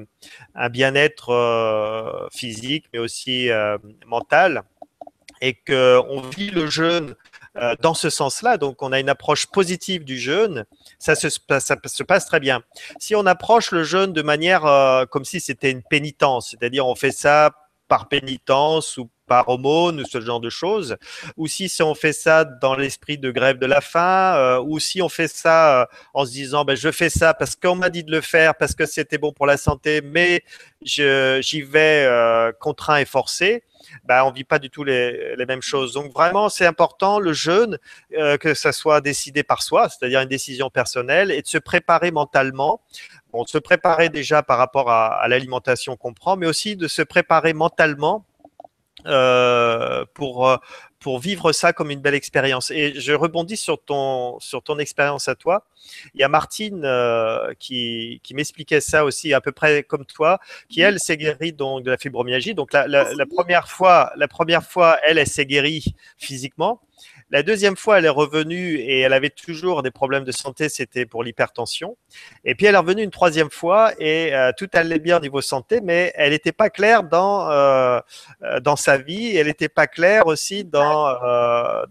un bien-être euh, physique, mais aussi euh, mental, et qu'on vit le jeûne dans ce sens-là, donc on a une approche positive du jeûne, ça se, ça se passe très bien. Si on approche le jeûne de manière comme si c'était une pénitence, c'est-à-dire on fait ça par pénitence ou par aumône ou ce genre de choses, ou si, on fait ça dans l'esprit de grève de la faim, euh, ou si on fait ça euh, en se disant ben, je fais ça parce qu'on m'a dit de le faire, parce que c'était bon pour la santé, mais j'y vais euh, contraint et forcé, ben, on vit pas du tout les, mêmes choses. Donc vraiment, c'est important le jeûne, que ça soit décidé par soi, c'est-à-dire une décision personnelle, et de se préparer mentalement de se préparer déjà par rapport à l'alimentation qu'on prend, mais aussi de se préparer mentalement euh, pour, euh, pour vivre ça comme une belle expérience. Et je rebondis sur ton, sur ton expérience à toi. Il y a Martine euh, qui, qui m'expliquait ça aussi à peu près comme toi, qui elle s'est guérie donc de la fibromyalgie. Donc la, la, la, première fois, la première fois, elle, elle s'est guérie physiquement. La deuxième fois, elle est revenue et elle avait toujours des problèmes de santé, c'était pour l'hypertension. Et puis elle est revenue une troisième fois et euh, tout allait bien au niveau santé, mais elle n'était pas claire dans euh, euh, dans sa vie. Elle n'était pas claire aussi dans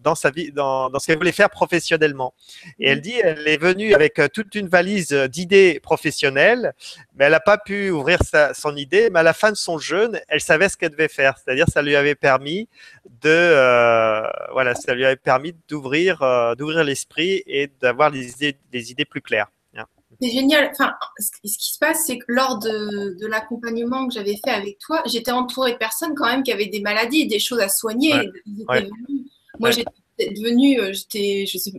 dans sa vie, dans, dans ce qu'elle voulait faire professionnellement. Et elle dit, elle est venue avec toute une valise d'idées professionnelles, mais elle n'a pas pu ouvrir sa, son idée. Mais à la fin de son jeûne, elle savait ce qu'elle devait faire, c'est-à-dire ça lui avait permis de voilà, ça lui avait permis d'ouvrir euh, d'ouvrir l'esprit et d'avoir idées, des idées plus claires. C'est génial. Enfin, ce qui se passe, c'est que lors de, de l'accompagnement que j'avais fait avec toi, j'étais entourée de personnes quand même qui avaient des maladies, des choses à soigner. Moi, j'étais devenue, euh, j'étais, je sais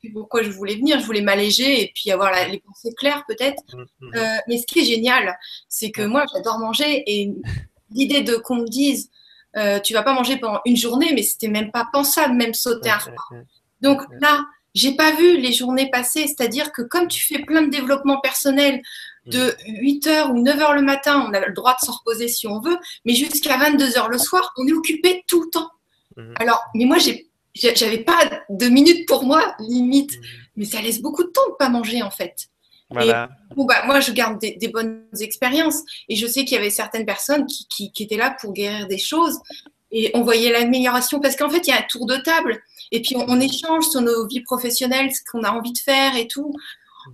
plus pourquoi je voulais venir, je voulais m'alléger et puis avoir les pensées claires peut-être. Mmh, mmh. Euh, mais ce qui est génial, c'est que moi, j'adore manger et l'idée de qu'on me dise, euh, tu vas pas manger pendant une journée, mais c'était même pas pensable, même sauter un repas. Donc là, j'ai pas vu les journées passer, c'est-à-dire que comme tu fais plein de développement personnel de 8h ou 9h le matin, on a le droit de se reposer si on veut, mais jusqu'à 22h le soir, on est occupé tout le temps. Mhm. Alors, mais moi, j'avais pas de minutes pour moi, limite, mhm. mais ça laisse beaucoup de temps de pas manger en fait. Voilà. bon, bah, moi, je garde des, bonnes expériences et je sais qu'il y avait certaines personnes qui, qui, étaient là pour guérir des choses et on voyait l'amélioration parce qu'en fait, il y a un tour de table et puis on, échange sur nos vies professionnelles, ce qu'on a envie de faire et tout.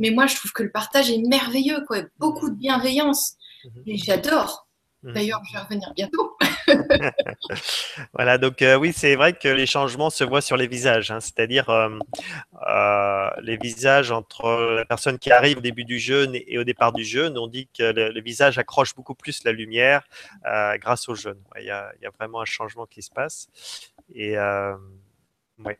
Mais moi, je trouve que le partage est merveilleux, quoi. Beaucoup de bienveillance mhm. et j'adore. Mhm. D'ailleurs, je vais revenir bientôt. *laughs* *laughs* voilà, donc euh, oui, c'est vrai que les changements se voient sur les visages, hein. c'est-à-dire euh, euh, les visages entre la personne qui arrive au début du jeûne et, au départ du jeûne. On dit que le, visage accroche beaucoup plus la lumière grâce au jeûne. Il y, a, vraiment un changement qui se passe. Et ouais.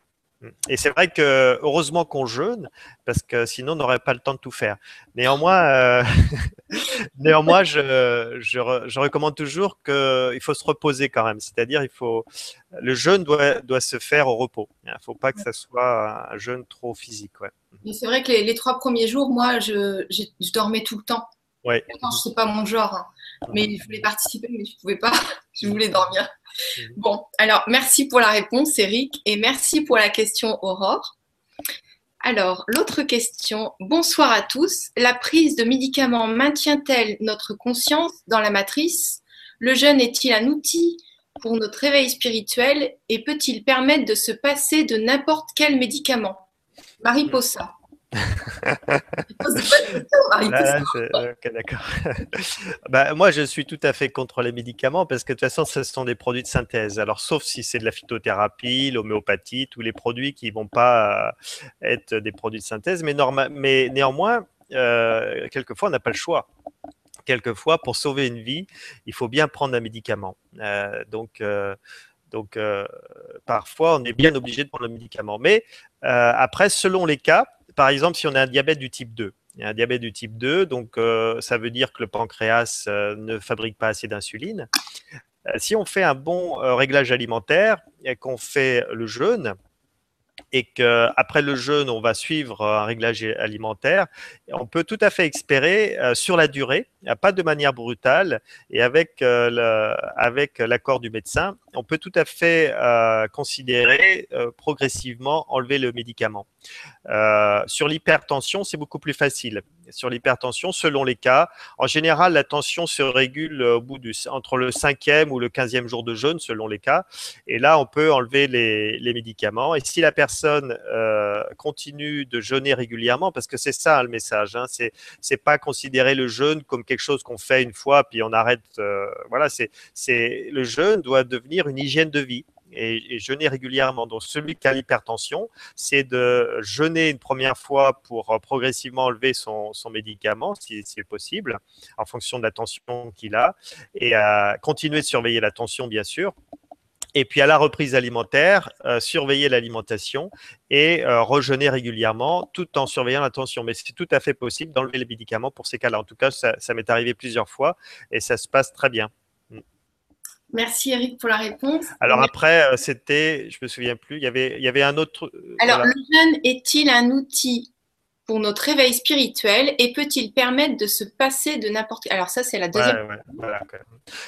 Et c'est vrai que heureusement qu'on jeûne, parce que sinon on n'aurait pas le temps de tout faire. Néanmoins, euh, *laughs* néanmoins je, je, recommande toujours qu'il faut se reposer quand même. C'est-à-dire, il faut le jeûne doit, doit se faire au repos. Il ne faut pas que ça soit un jeûne trop physique. Ouais. C'est vrai que les, les, trois premiers jours, moi, je, je, dormais tout le temps. Ouais. je sais pas mon genre, hein. mais je voulais participer, mais je ne pouvais pas. *laughs* je voulais dormir. Mhm. Bon, alors merci pour la réponse, Eric, et merci pour la question, Aurore. Alors, l'autre question. Bonsoir à tous. La prise de médicaments maintient-elle notre conscience dans la matrice? Le jeûne est-il un outil pour notre réveil spirituel et peut-il permettre de se passer de n'importe quel médicament? Marie Possa. *laughs* *laughs* bah, moi, je suis tout à fait contre les médicaments parce que de toute façon, ce sont des produits de synthèse. Alors, sauf si c'est de la phytothérapie, l'homéopathie, tous les produits qui ne vont pas euh, être des produits de synthèse. Mais, mais néanmoins, euh, quelquefois, on n'a pas le choix quelquefois, pour sauver une vie, il faut bien prendre un médicament. Euh, donc, donc parfois, on est bien obligé de prendre le médicament. Mais après, selon les cas, par exemple, si on a un diabète du type 2, il y a un diabète du type 2, donc euh, ça veut dire que le pancréas euh, ne fabrique pas assez d'insuline. Euh, si on fait un bon réglage alimentaire et qu'on fait le jeûne, et qu'après le jeûne, on va suivre un réglage alimentaire, on peut tout à fait espérer sur la durée, pas de manière brutale, et avec l'accord du médecin, on peut tout à fait considérer progressivement enlever le médicament. Sur l'hypertension, c'est beaucoup plus facile sur l'hypertension selon les cas. En général, la tension se régule au bout du, entre le cinquième ou le quinzième jour de jeûne selon les cas. Et là, on peut enlever les, médicaments. Et si la personne euh, continue de jeûner régulièrement, parce que c'est ça le message, hein, c'est c'est pas considérer le jeûne comme quelque chose qu'on fait une fois puis on arrête. Euh, voilà, c'est c'est le jeûne doit devenir une hygiène de vie et, jeûner régulièrement. Donc, celui qui a l'hypertension, c'est de jeûner une première fois pour euh, progressivement enlever son, médicament, si c'est possible, en fonction de la tension qu'il a, et continuer de surveiller la tension, bien sûr. Et puis à la reprise alimentaire, euh, surveiller l'alimentation et euh, rejeûner régulièrement tout en surveillant la tension. Mais c'est tout à fait possible d'enlever les médicaments pour ces cas-là. En tout cas, ça m'est arrivé plusieurs fois et ça se passe très bien. Merci Eric pour la réponse. Alors après, euh, c'était, je me souviens plus, il y avait, il y avait un autre. Euh, Alors le jeûne est-il un outil pour notre réveil spirituel et peut-il permettre de se passer de n'importe alors ça c'est la deuxième voilà,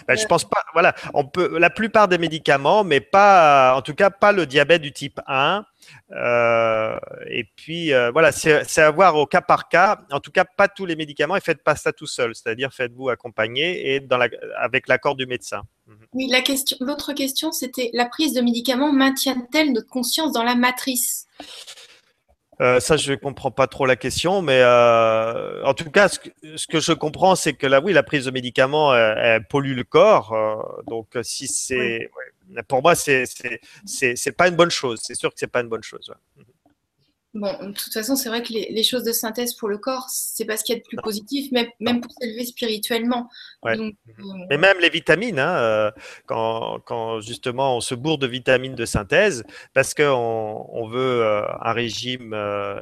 ben, je pense pas voilà on peut la plupart des médicaments mais pas en tout cas pas le diabète du type 1 euh, et puis voilà c'est à voir au cas par cas. En tout cas pas tous les médicaments et faites pas ça tout seul c'est-à-dire faites-vous accompagner et dans la, avec l'accord du médecin oui, la question, l'autre question, c'était la prise de médicaments maintient-elle notre conscience dans la matrice? Euh, ça, je ne comprends pas trop la question, mais euh, en tout cas, ce que, je comprends, c'est que là, oui, la prise de médicaments elle, pollue le corps. Euh, donc, si c'est, pour moi, c'est c'est pas une bonne chose. C'est sûr que c'est pas une bonne chose. Bon, de toute façon, c'est vrai que les, choses de synthèse pour le corps, c'est pas ce qu'il y a de plus positif, même, même pour s'élever spirituellement. Euh, Mais même les vitamines, hein, euh, quand, quand, justement on se bourre de vitamines de synthèse, parce qu'on on veut euh, un régime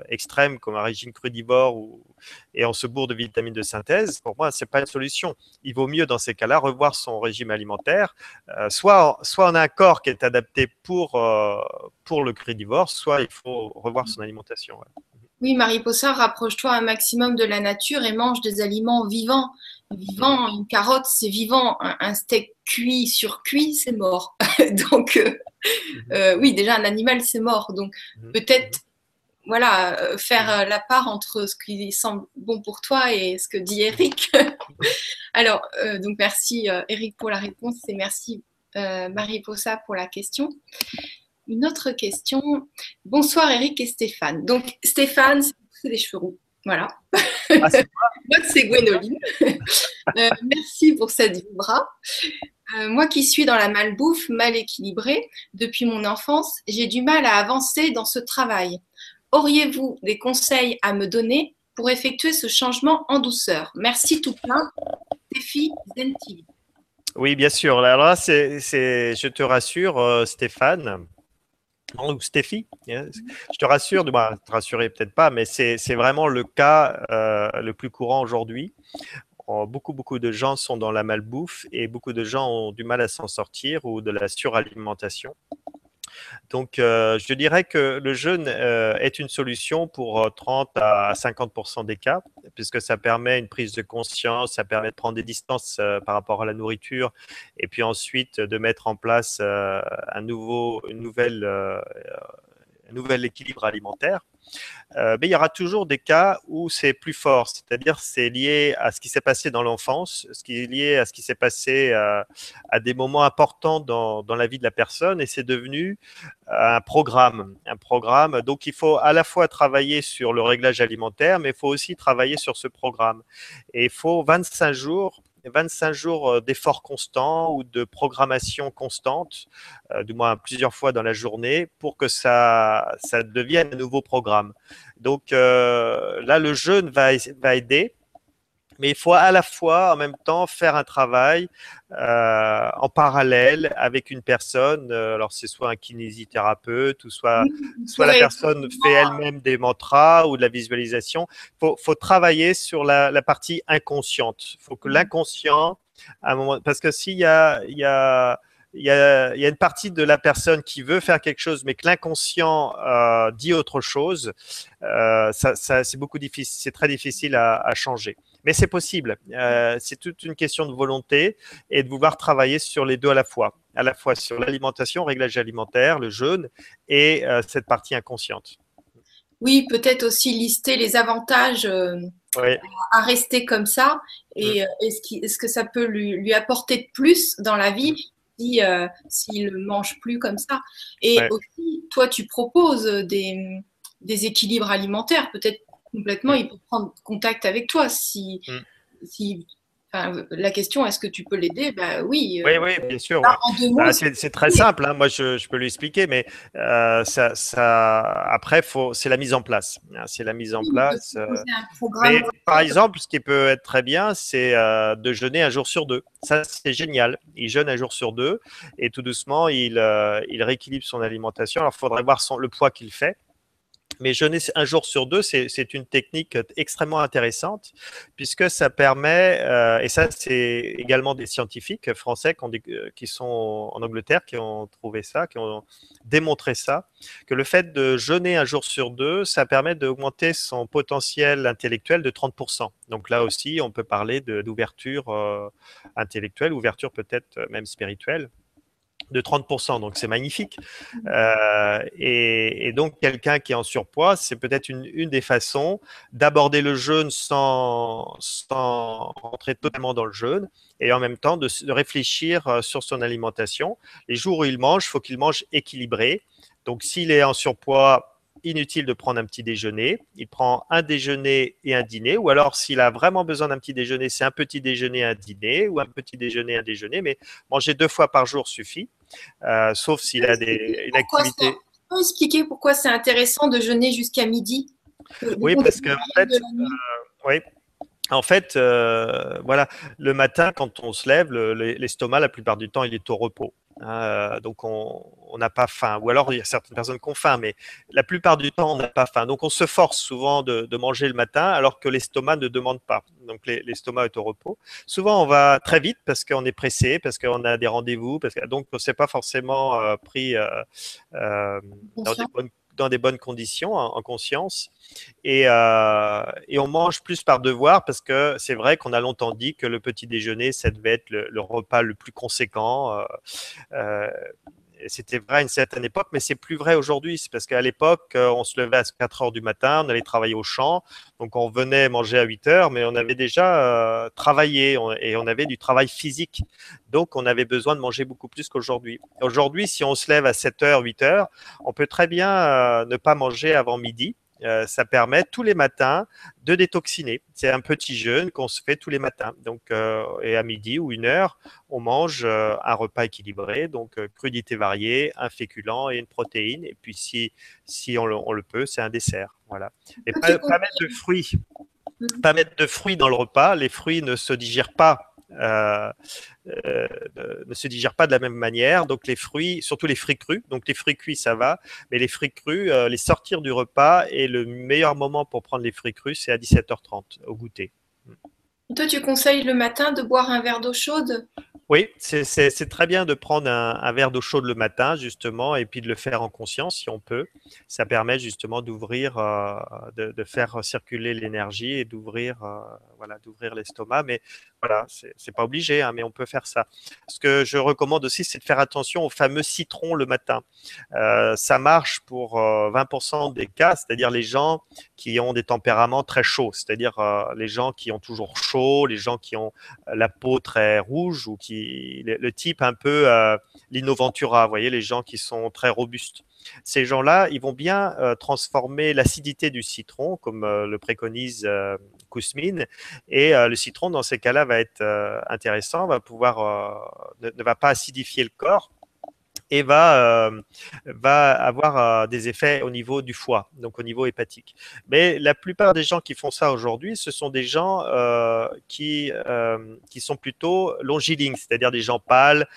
extrême comme un régime crudivore ou, et on se bourre de vitamines de synthèse, pour moi, c'est pas une solution. Il vaut mieux dans ces cas-là revoir son régime alimentaire. soit, soit on a un corps qui est adapté pour, pour le crudivore, soit il faut revoir son alimentation. Oui, Marie Possard, rapproche-toi un maximum de la nature et mange des aliments vivants. Vivant, une carotte, c'est vivant. Un, steak cuit sur cuit, c'est mort. *laughs* Donc, euh, euh, oui, déjà, un animal, c'est mort. Donc, mhm. peut-être, voilà, euh, faire la part entre ce qui semble bon pour toi et ce que dit Eric. *laughs* Alors, donc, merci Eric pour la réponse et merci Marie Possa pour la question une autre question. Bonsoir Eric et Stéphane. Donc Stéphane, c'est les cheveux roux. Voilà. Ah, c'est *laughs* Gwénoline. *laughs* Euh, merci pour cette vibra. Euh, moi qui suis dans la malbouffe, mal équilibrée, depuis mon enfance, j'ai du mal à avancer dans ce travail. Auriez-vous des conseils à me donner pour effectuer ce changement en douceur? Merci tout plein. Stéphie Zenti. Oui, bien sûr. Alors je te rassure, euh, Stéphane, ou Stéphie. Hein. Je te rassure, bah, te rassurer peut-être pas, mais c'est vraiment le cas euh, le plus courant aujourd'hui. Beaucoup, beaucoup de gens sont dans la malbouffe et beaucoup de gens ont du mal à s'en sortir ou de la suralimentation. Donc, euh, je dirais que le jeûne euh, est une solution pour 30 à 50% des cas, puisque ça permet une prise de conscience, ça permet de prendre des distances par rapport à la nourriture, et puis ensuite de mettre en place un nouveau, un nouvel équilibre alimentaire. Euh, mais il y aura toujours des cas où c'est plus fort, c'est-à-dire c'est lié à ce qui s'est passé dans l'enfance, ce qui est lié à ce qui s'est passé euh, à des moments importants dans, dans, la vie de la personne, et c'est devenu un programme, un programme. Donc il faut à la fois travailler sur le réglage alimentaire, mais il faut aussi travailler sur ce programme. Et il faut 25 jours 25 jours euh, d'efforts constants ou de programmation constante, euh, du moins plusieurs fois dans la journée, pour que ça, ça devienne un nouveau programme. Donc euh, là, le jeûne va, va aider mais il faut à la fois en même temps faire un travail euh, en parallèle avec une personne. Euh, alors c'est soit un kinésithérapeute ou soit, soit la personne fait elle-même des mantras ou de la visualisation. Il faut, faut, travailler sur la, la partie inconsciente. Il faut que l'inconscient, à un moment, parce que s'il y a, il y a il y, a, il y, a, une partie de la personne qui veut faire quelque chose, mais que l'inconscient euh, dit autre chose. Euh, ça, ça c'est beaucoup difficile, c'est très difficile à, à changer. Mais c'est possible. Euh, c'est toute une question de volonté et de vouloir travailler sur les deux à la fois, à la fois sur l'alimentation, réglage alimentaire, le jeûne et euh, cette partie inconsciente. Oui, peut-être aussi lister les avantages euh, à rester comme ça et mm. est-ce, que ça peut lui, apporter de plus dans la vie si, s'il ne mange plus comme ça? Et aussi, toi, tu proposes des, des équilibres alimentaires, peut-être complètement, il peut prendre contact avec toi. Si, mm. si la question, est-ce que tu peux l'aider? Bah, Oui. Euh, oui, oui, bien sûr. Bah, c'est très simple. Hein. Moi, je, peux lui expliquer, mais euh, ça, ça, après, c'est la mise en place. Hein. C'est la mise en place. Euh, par exemple, ce qui peut être très bien, c'est de jeûner un jour sur deux. Ça, c'est génial. Il jeûne un jour sur deux et tout doucement, il, il rééquilibre son alimentation. Alors, il faudrait voir son, le poids qu'il fait. Mais jeûner un jour sur deux, c'est une technique extrêmement intéressante puisque ça permet, euh, et ça c'est également des scientifiques français euh, qui, sont en Angleterre qui ont trouvé ça, qui ont démontré ça, que le fait de jeûner un jour sur deux, ça permet d'augmenter son potentiel intellectuel de 30%. Donc là aussi, on peut parler d'ouverture euh, intellectuelle, ouverture peut-être même spirituelle de 30%, donc c'est magnifique. Mmh. Euh, et, donc quelqu'un qui est en surpoids, c'est peut-être une, des façons d'aborder le jeûne sans, sans rentrer totalement dans le jeûne et en même temps de, de réfléchir euh, sur son alimentation. Les jours où il mange, il faut qu'il mange équilibré. Donc s'il est en surpoids, inutile de prendre un petit déjeuner. Il prend un déjeuner et un dîner, ou alors s'il a vraiment besoin d'un petit déjeuner, c'est un petit déjeuner un dîner, ou un petit déjeuner un déjeuner, mais manger deux fois par jour suffit, sauf s'il a des, une activité. Tu peux expliquer pourquoi c'est intéressant de jeûner jusqu'à midi Oui, parce que en fait, euh, oui. En fait, euh, voilà, le matin, quand on se lève, l'estomac, la plupart du temps, il est au repos. Hein, donc on n'a pas faim. Ou alors il y a certaines personnes qui ont faim, mais la plupart du temps on n'a pas faim. Donc on se force souvent de, manger le matin alors que l'estomac ne demande pas. Donc l'estomac est au repos. Souvent on va très vite parce qu'on est pressé, parce qu'on a des rendez-vous, parce que donc on ne s'est pas forcément euh, pris euh, euh, dans des bonnes dans des bonnes conditions, en, conscience. Et, euh, et, on mange plus par devoir parce que c'est vrai qu'on a longtemps dit que le petit déjeuner, ça devait être le, repas le plus conséquent. Euh, euh, c'était vrai à une certaine époque, mais c'est plus vrai aujourd'hui. C'est parce qu'à l'époque, euh, on se levait à 4 heures du matin, on allait travailler au champ, donc on venait manger à 8 heures, mais on avait déjà euh, travaillé et on avait du travail physique. Donc on avait besoin de manger beaucoup plus qu'aujourd'hui. Aujourd'hui, si on se lève à 7 heures, 8 heures, on peut très bien euh, ne pas manger avant midi euh, ça permet tous les matins de détoxiner. C'est un petit jeûne qu'on se fait tous les matins. Donc, euh, et à midi ou une heure, on mange euh, un repas équilibré, donc crudité variée, un féculent et une protéine. Et puis, si, si on, le, peut, c'est un dessert. Voilà. Et pas, mettre de fruits. Mhm. Pas mettre de fruits dans le repas. Les fruits ne se digèrent pas ne se digèrent pas de la même manière. Donc les fruits, surtout les fruits crus, donc les fruits cuits ça va, mais les fruits crus, les sortir du repas et le meilleur moment pour prendre les fruits crus, c'est à 17h30 au goûter. Toi, tu conseilles le matin de boire un verre d'eau chaude? Oui, c'est très bien de prendre un, verre d'eau chaude le matin, justement, et puis de le faire en conscience si on peut. Ça permet justement d'ouvrir, euh, de, faire circuler l'énergie et d'ouvrir euh, voilà, d'ouvrir l'estomac. Mais voilà, c'est pas obligé, hein, mais on peut faire ça. Ce que je recommande aussi, c'est de faire attention au fameux citron le matin. Euh, ça marche pour 20% des cas, c'est-à-dire les gens qui ont des tempéraments très chauds, c'est-à-dire les gens qui ont toujours chaud, les gens qui ont la peau très rouge ou qui le, type un peu euh, l'Innoventura, voyez, les gens qui sont très robustes. Ces gens-là, ils vont bien euh, transformer l'acidité du citron, comme euh, le préconise Kousmine, et le citron, dans ces cas-là, va être intéressant, va pouvoir, ne, va pas acidifier le corps, et va, euh, va avoir euh, des effets au niveau du foie, donc au niveau hépatique. Mais la plupart des gens qui font ça aujourd'hui, ce sont des gens euh, qui, qui sont plutôt longilignes, c'est-à-dire des gens pâles,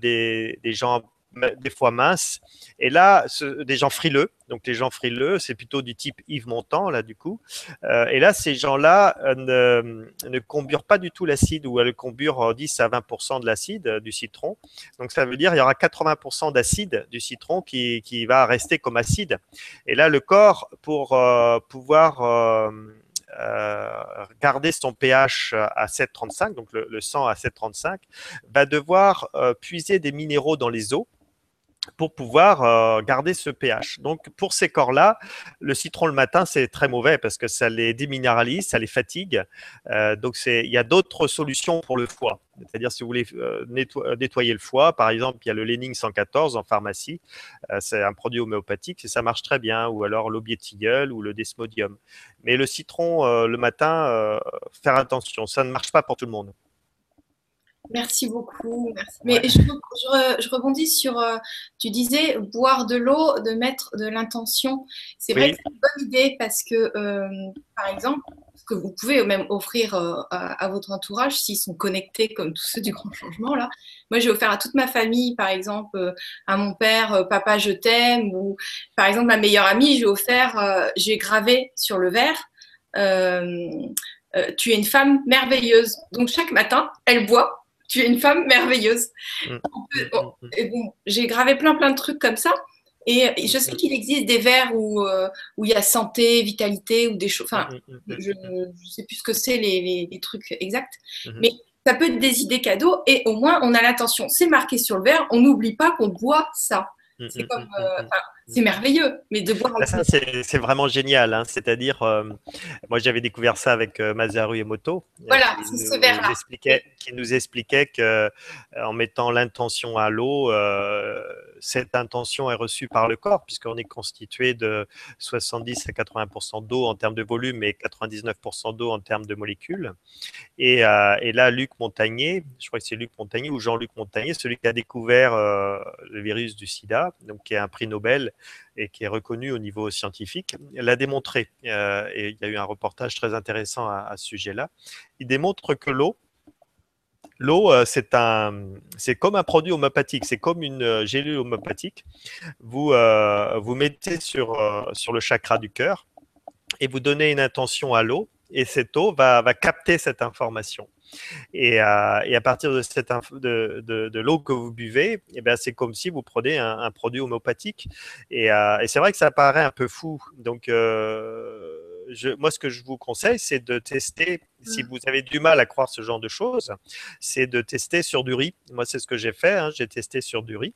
des, des gens des fois minces. Et là, des gens frileux. Donc les gens frileux, c'est plutôt du type Yves Montand, là, du coup. Euh, et là, ces gens-là euh, ne, ne comburent pas du tout l'acide ou elles comburent 10 à 20% de l'acide euh, du citron. Donc ça veut dire qu'il y aura 80% d'acide du citron qui, qui, va rester comme acide. Et là, le corps, pour pouvoir garder son pH à 7,35, donc le, sang à 7,35, va devoir puiser des minéraux dans les os pour pouvoir euh, garder ce pH. Donc pour ces corps-là, le citron le matin, c'est très mauvais parce que ça les déminéralise, ça les fatigue. Euh, donc il y a d'autres solutions pour le foie. C'est-à-dire si vous voulez euh, nettoyer le foie, par exemple, il y a le Lening 114 en pharmacie, c'est un produit homéopathique et ça marche très bien, ou alors l'aubier tilleul ou le desmodium. Mais le citron le matin, faire attention, ça ne marche pas pour tout le monde. Merci beaucoup. Mais je, rebondis sur, euh, tu disais, boire de l'eau, de mettre de l'intention. C'est vrai que c'est une bonne idée parce que, euh, par exemple, ce que vous pouvez même offrir euh, à, votre entourage s'ils sont connectés comme tous ceux du grand changement, là. Moi, j'ai offert à toute ma famille, par exemple, à mon père, papa, je t'aime, ou par exemple, ma meilleure amie, j'ai offert, j'ai gravé sur le verre. tu es une femme merveilleuse. Donc chaque matin, elle boit tu es une femme merveilleuse. Mm. Mm, j'ai gravé plein, plein de trucs comme ça. Et je sais qu'il existe des vers où, euh, où il y a santé, vitalité ou des choses. Enfin, je ne sais plus ce que c'est les, les, trucs exacts. Mm-hmm. Mais ça peut être des idées cadeaux et au moins on a l'attention. C'est marqué sur le verre, on n'oublie pas qu'on boit ça. C'est comme. Euh, c'est merveilleux, mais de voir. Ça, c'est vraiment génial. Hein. C'est-à-dire, euh, moi, j'avais découvert ça avec euh, Masaru Emoto. Voilà, c'est ce verre-là. Qui nous expliquait que, euh, en mettant l'intention à l'eau, cette intention est reçue par le corps, puisqu'on est constitué de 70 à 80% d'eau en termes de volume et 99% d'eau en termes de molécules. Et, et, là, Luc Montagnier, je crois que c'est Luc Montagnier ou Jean-Luc Montagnier, celui qui a découvert le virus du sida, donc qui a un prix Nobel et qui est reconnu au niveau scientifique, l'a démontré. Euh, et il y a eu un reportage très intéressant à, ce sujet-là. Il démontre que l'eau, L'eau, euh, c'est un, c'est comme un produit homopathique, c'est comme une euh, gélule homopathique. Vous, vous mettez sur, sur le chakra du cœur et vous donnez une intention à l'eau, et cette eau va, va capter cette information. Et, euh, et, à partir de, cette de, de, de l'eau que vous buvez, eh bien, c'est comme si vous prenez un, un produit homopathique. Et, euh, et c'est vrai que ça paraît un peu fou. Donc, euh, je, moi, ce que je vous conseille, c'est de tester, si mmh. vous avez du mal à croire ce genre de choses, c'est de tester sur du riz. Moi, c'est ce que j'ai fait. Hein. J'ai testé sur du riz.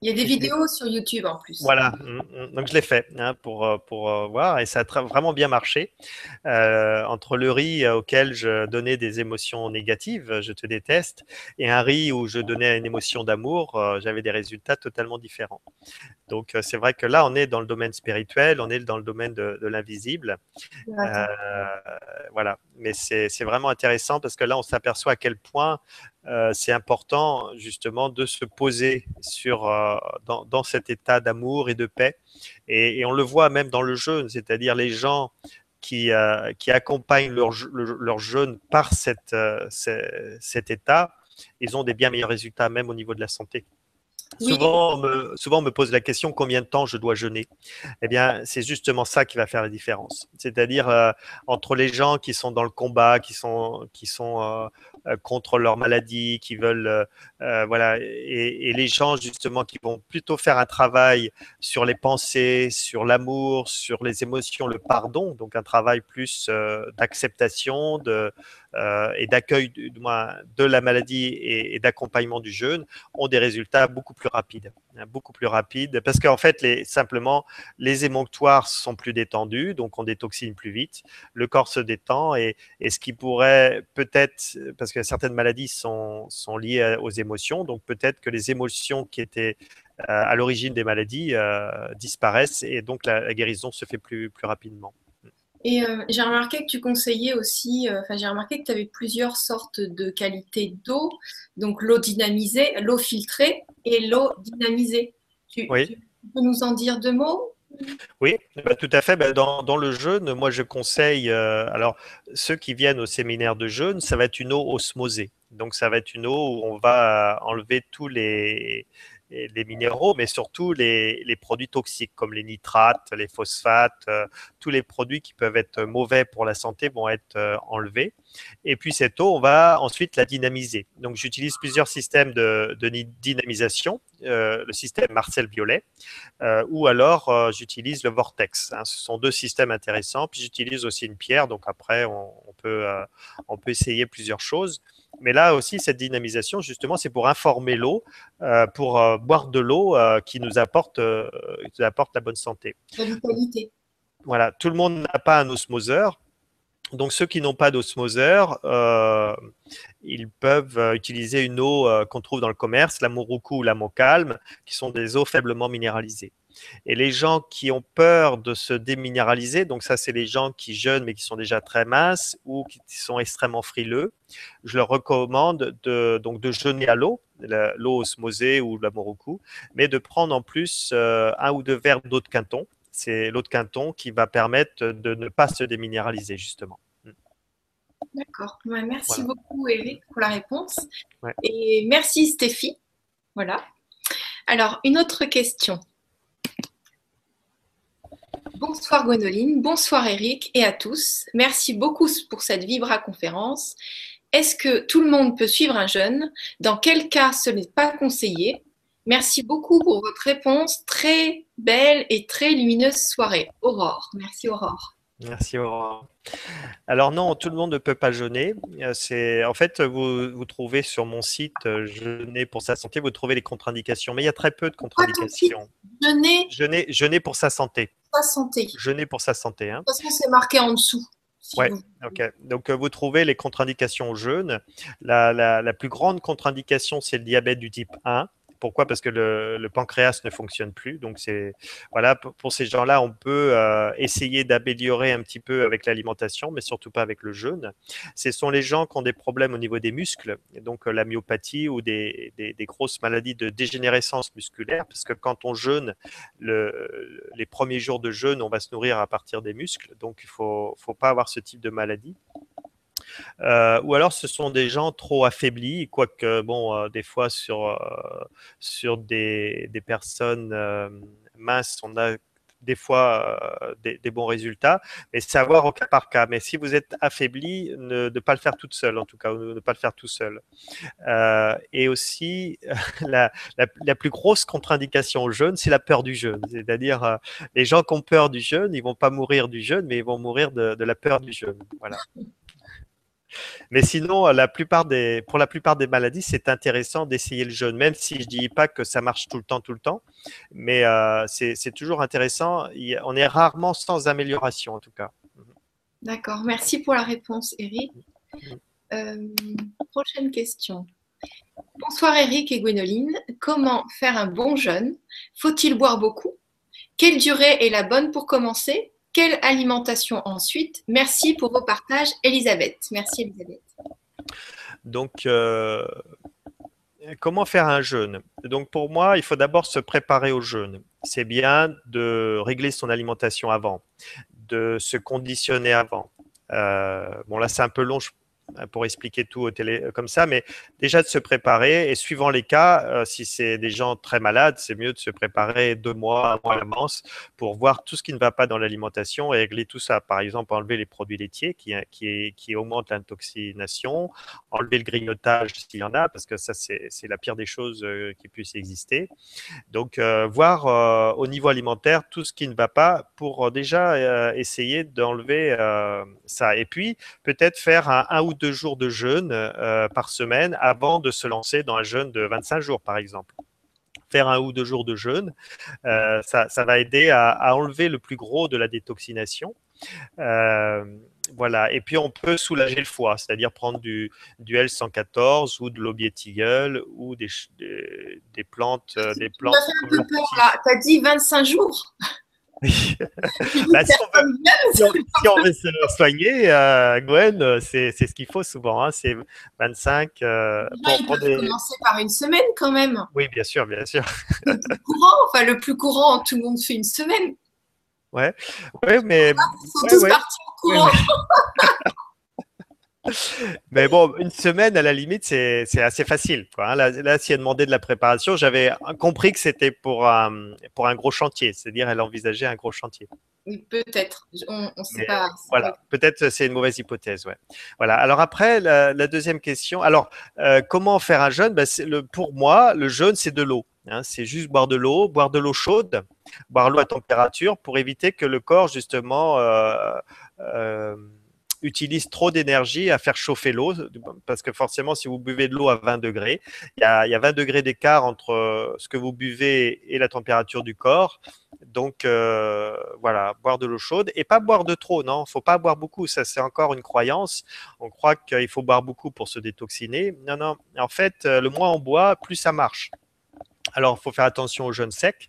Il y a des vidéos sur YouTube en plus. Voilà, mm, mm. donc je l'ai fait hein, pour, euh, pour euh, voir et ça a vraiment bien marché. Euh, entre le riz auquel je donnais des émotions négatives, je te déteste, et un riz où je donnais une émotion d'amour, j'avais des résultats totalement différents. Donc c'est vrai que là, on est dans le domaine spirituel, on est dans le domaine de, de l'invisible. voilà, mais c'est vraiment intéressant parce que là, on s'aperçoit à quel point euh, c'est important justement de se poser sur, euh, dans, dans, cet état d'amour et de paix. Et, on le voit même dans le jeûne, c'est-à-dire les gens qui, qui accompagnent leur, leur jeûne par cet état, ils ont des bien meilleurs résultats, même au niveau de la santé. Souvent, on me, souvent, on me pose la question combien de temps je dois jeûner? Eh bien, c'est justement ça qui va faire la différence. C'est-à-dire euh, entre les gens qui sont dans le combat, qui sont, qui sont euh, euh, contre leur maladie, qui veulent, voilà, et, et, les gens justement qui vont plutôt faire un travail sur les pensées, sur l'amour, sur les émotions, le pardon, donc un travail plus d'acceptation, de, et d'accueil de la maladie et, d'accompagnement du jeûne ont des résultats beaucoup plus rapides. Hein, beaucoup plus rapides parce qu'en fait, les, simplement, les émonctoires sont plus détendus, donc on détoxine plus vite, le corps se détend et, ce qui pourrait peut-être, parce que certaines maladies sont, sont liées aux émotions, donc peut-être que les émotions qui étaient euh, à l'origine des maladies euh, disparaissent et donc la, la, guérison se fait plus, plus rapidement. Et euh, j'ai remarqué que tu conseillais aussi, euh, enfin j'ai remarqué que tu avais plusieurs sortes de qualités d'eau, donc l'eau dynamisée, l'eau filtrée et l'eau dynamisée. Tu, oui. peux nous en dire deux mots? Oui, bah, tout à fait. Bah, dans, dans, le jeûne, moi je conseille, euh, alors ceux qui viennent au séminaire de jeûne, ça va être une eau osmosée. Donc ça va être une eau où on va enlever tous les, les minéraux, mais surtout les, produits toxiques comme les nitrates, les phosphates, euh, tous les produits qui peuvent être mauvais pour la santé vont être euh, enlevés. Et puis cette eau, on va ensuite la dynamiser. Donc j'utilise plusieurs systèmes de, dynamisation, euh, le système Marcel Violet, ou alors j'utilise le Vortex. Hein. Ce sont deux systèmes intéressants. Puis j'utilise aussi une pierre, donc après on, peut, on peut essayer plusieurs choses. Mais là aussi, cette dynamisation, justement, c'est pour informer l'eau, euh, pour euh, boire de l'eau euh, qui nous apporte, qui nous apporte la bonne santé. La vitalité. Voilà, tout le monde n'a pas un osmoseur. Donc ceux qui n'ont pas d'osmoseur, ils peuvent utiliser une eau qu'on trouve dans le commerce, la Moruku ou la Mocalme, qui sont des eaux faiblement minéralisées. Et les gens qui ont peur de se déminéraliser, donc ça c'est les gens qui jeûnent mais qui sont déjà très minces ou qui sont extrêmement frileux, je leur recommande de, donc de jeûner à l'eau, l'eau osmosée ou la moroku, mais de prendre en plus euh, un ou deux verres d'eau de quinton. C'est l'eau de quinton qui va permettre de ne pas se déminéraliser justement. Mm. D'accord. merci beaucoup Eric pour la réponse. Et merci Stéphie. Voilà. Alors, une autre question. Bonsoir Gwenoline, bonsoir Eric et à tous. Merci beaucoup pour cette Vibra conférence. Est-ce que tout le monde peut suivre un jeûne Dans quel cas ce n'est pas conseillé? Merci beaucoup pour votre réponse. Très belle et très lumineuse soirée. Aurore. Merci Aurore. Merci Aurore. Alors non, tout le monde ne peut pas jeûner. Euh, c'est en fait vous, vous trouvez sur mon site euh, jeûner pour sa santé, vous trouvez les contre-indications, mais il y a très peu de contre-indications. Jeûner. jeûner. Jeûner pour sa santé. Sa santé. Jeûner pour sa santé. Hein. Parce que c'est marqué en dessous. Oui, ok. Donc euh, vous trouvez les contre-indications au jeûne. La, la, la plus grande contre-indication, c'est le diabète du type 1. Pourquoi? Parce que le, pancréas ne fonctionne plus. Donc, c'est voilà, pour, ces gens-là, on peut euh, essayer d'améliorer un petit peu avec l'alimentation, mais surtout pas avec le jeûne. Ce sont les gens qui ont des problèmes au niveau des muscles, donc euh, la myopathie ou des, grosses maladies de dégénérescence musculaire, parce que quand on jeûne, les premiers jours de jeûne, on va se nourrir à partir des muscles. Donc, il faut, faut pas avoir ce type de maladie. Euh, ou alors ce sont des gens trop affaiblis, quoique, bon, euh, des fois sur, euh, sur des, des personnes minces, on a des fois des, bons résultats, mais savoir au cas par cas. Mais si vous êtes affaibli, ne, pas le faire toute seule, en tout cas, ne, pas le faire tout seul. et aussi, *laughs* la, la, plus grosse contre-indication au jeûne, c'est la peur du jeûne. C'est-à-dire, les gens qui ont peur du jeûne, ils vont pas mourir du jeûne, mais ils vont mourir de, de la peur du jeûne. Voilà. Mais sinon, la plupart des, pour la plupart des maladies, c'est intéressant d'essayer le jeûne, même si je ne dis pas que ça marche tout le temps, tout le temps. Mais euh, c'est toujours intéressant. On est rarement sans amélioration, en tout cas. D'accord. Merci pour la réponse, Eric. Euh, prochaine question. Bonsoir, Eric et Gwénoline. Comment faire un bon jeûne? Faut-il boire beaucoup? Quelle durée est la bonne pour commencer? Quelle alimentation ensuite? Merci pour vos partages, Elisabeth. Merci, Elisabeth. Donc, euh, comment faire un jeûne? Donc, pour moi, il faut d'abord se préparer au jeûne. C'est bien de régler son alimentation avant, de se conditionner avant. bon, là, c'est un peu long, euh, pour expliquer tout au télé euh, comme ça, mais déjà de se préparer et suivant les cas, euh, si c'est des gens très malades, c'est mieux de se préparer deux mois, un mois à l'avance pour voir tout ce qui ne va pas dans l'alimentation et régler tout ça. Par exemple, enlever les produits laitiers qui, qui, qui augmentent l'intoxination, enlever le grignotage s'il y en a, parce que ça, c'est la pire des choses qui puissent exister. Donc, voir au niveau alimentaire tout ce qui ne va pas pour déjà essayer d'enlever ça. Et puis, peut-être faire un, un ou deux jours de jeûne euh, par semaine avant de se lancer dans un jeûne de 25 jours, par exemple faire un ou deux jours de jeûne, euh, ça, va aider à, enlever le plus gros de la détoxination. Euh, voilà, et puis on peut soulager le foie, c'est-à-dire prendre du, du L114 ou de l'obiétigueule ou des, des, plantes. Des plantes tu as dit 25 jours? *laughs* Bah, si, on veut, se soigner, euh, Gwen, euh, c'est ce qu'il faut souvent. Hein, c'est 25. Euh, pour, commencer par une semaine quand même. Oui, bien sûr, bien sûr. Le plus courant, enfin le plus courant, tout le monde fait une semaine. Ouais, ouais mais. Ils sont tous partis au courant. *laughs* *laughs* Mais bon, une semaine à la limite, c'est assez facile. Quoi. Hein. Là, là, si elle demandait de la préparation, j'avais compris que c'était pour un, pour un gros chantier, c'est-à-dire elle envisageait un gros chantier. Peut-être, on ne sait pas. Voilà, peut-être c'est une mauvaise hypothèse. Ouais. Voilà. Alors après, la, deuxième question. Alors, euh, comment faire un jeûne? Ben, le, Pour moi, le jeûne, c'est de l'eau. Hein. c'est juste boire de l'eau, boire de l'eau chaude, boire l'eau à température pour éviter que le corps, justement, euh, euh, utilise trop d'énergie à faire chauffer l'eau, parce que forcément, si vous buvez de l'eau à 20 degrés, il y a, 20 degrés d'écart entre euh, ce que vous buvez et la température du corps. Donc euh, voilà, boire de l'eau chaude et pas boire de trop, non, faut pas boire beaucoup. Ça, c'est encore une croyance. On croit qu'il faut boire beaucoup pour se détoxiner. Non, non. En fait, euh, le moins on boit, plus ça marche. Alors, il faut faire attention aux jeunes secs,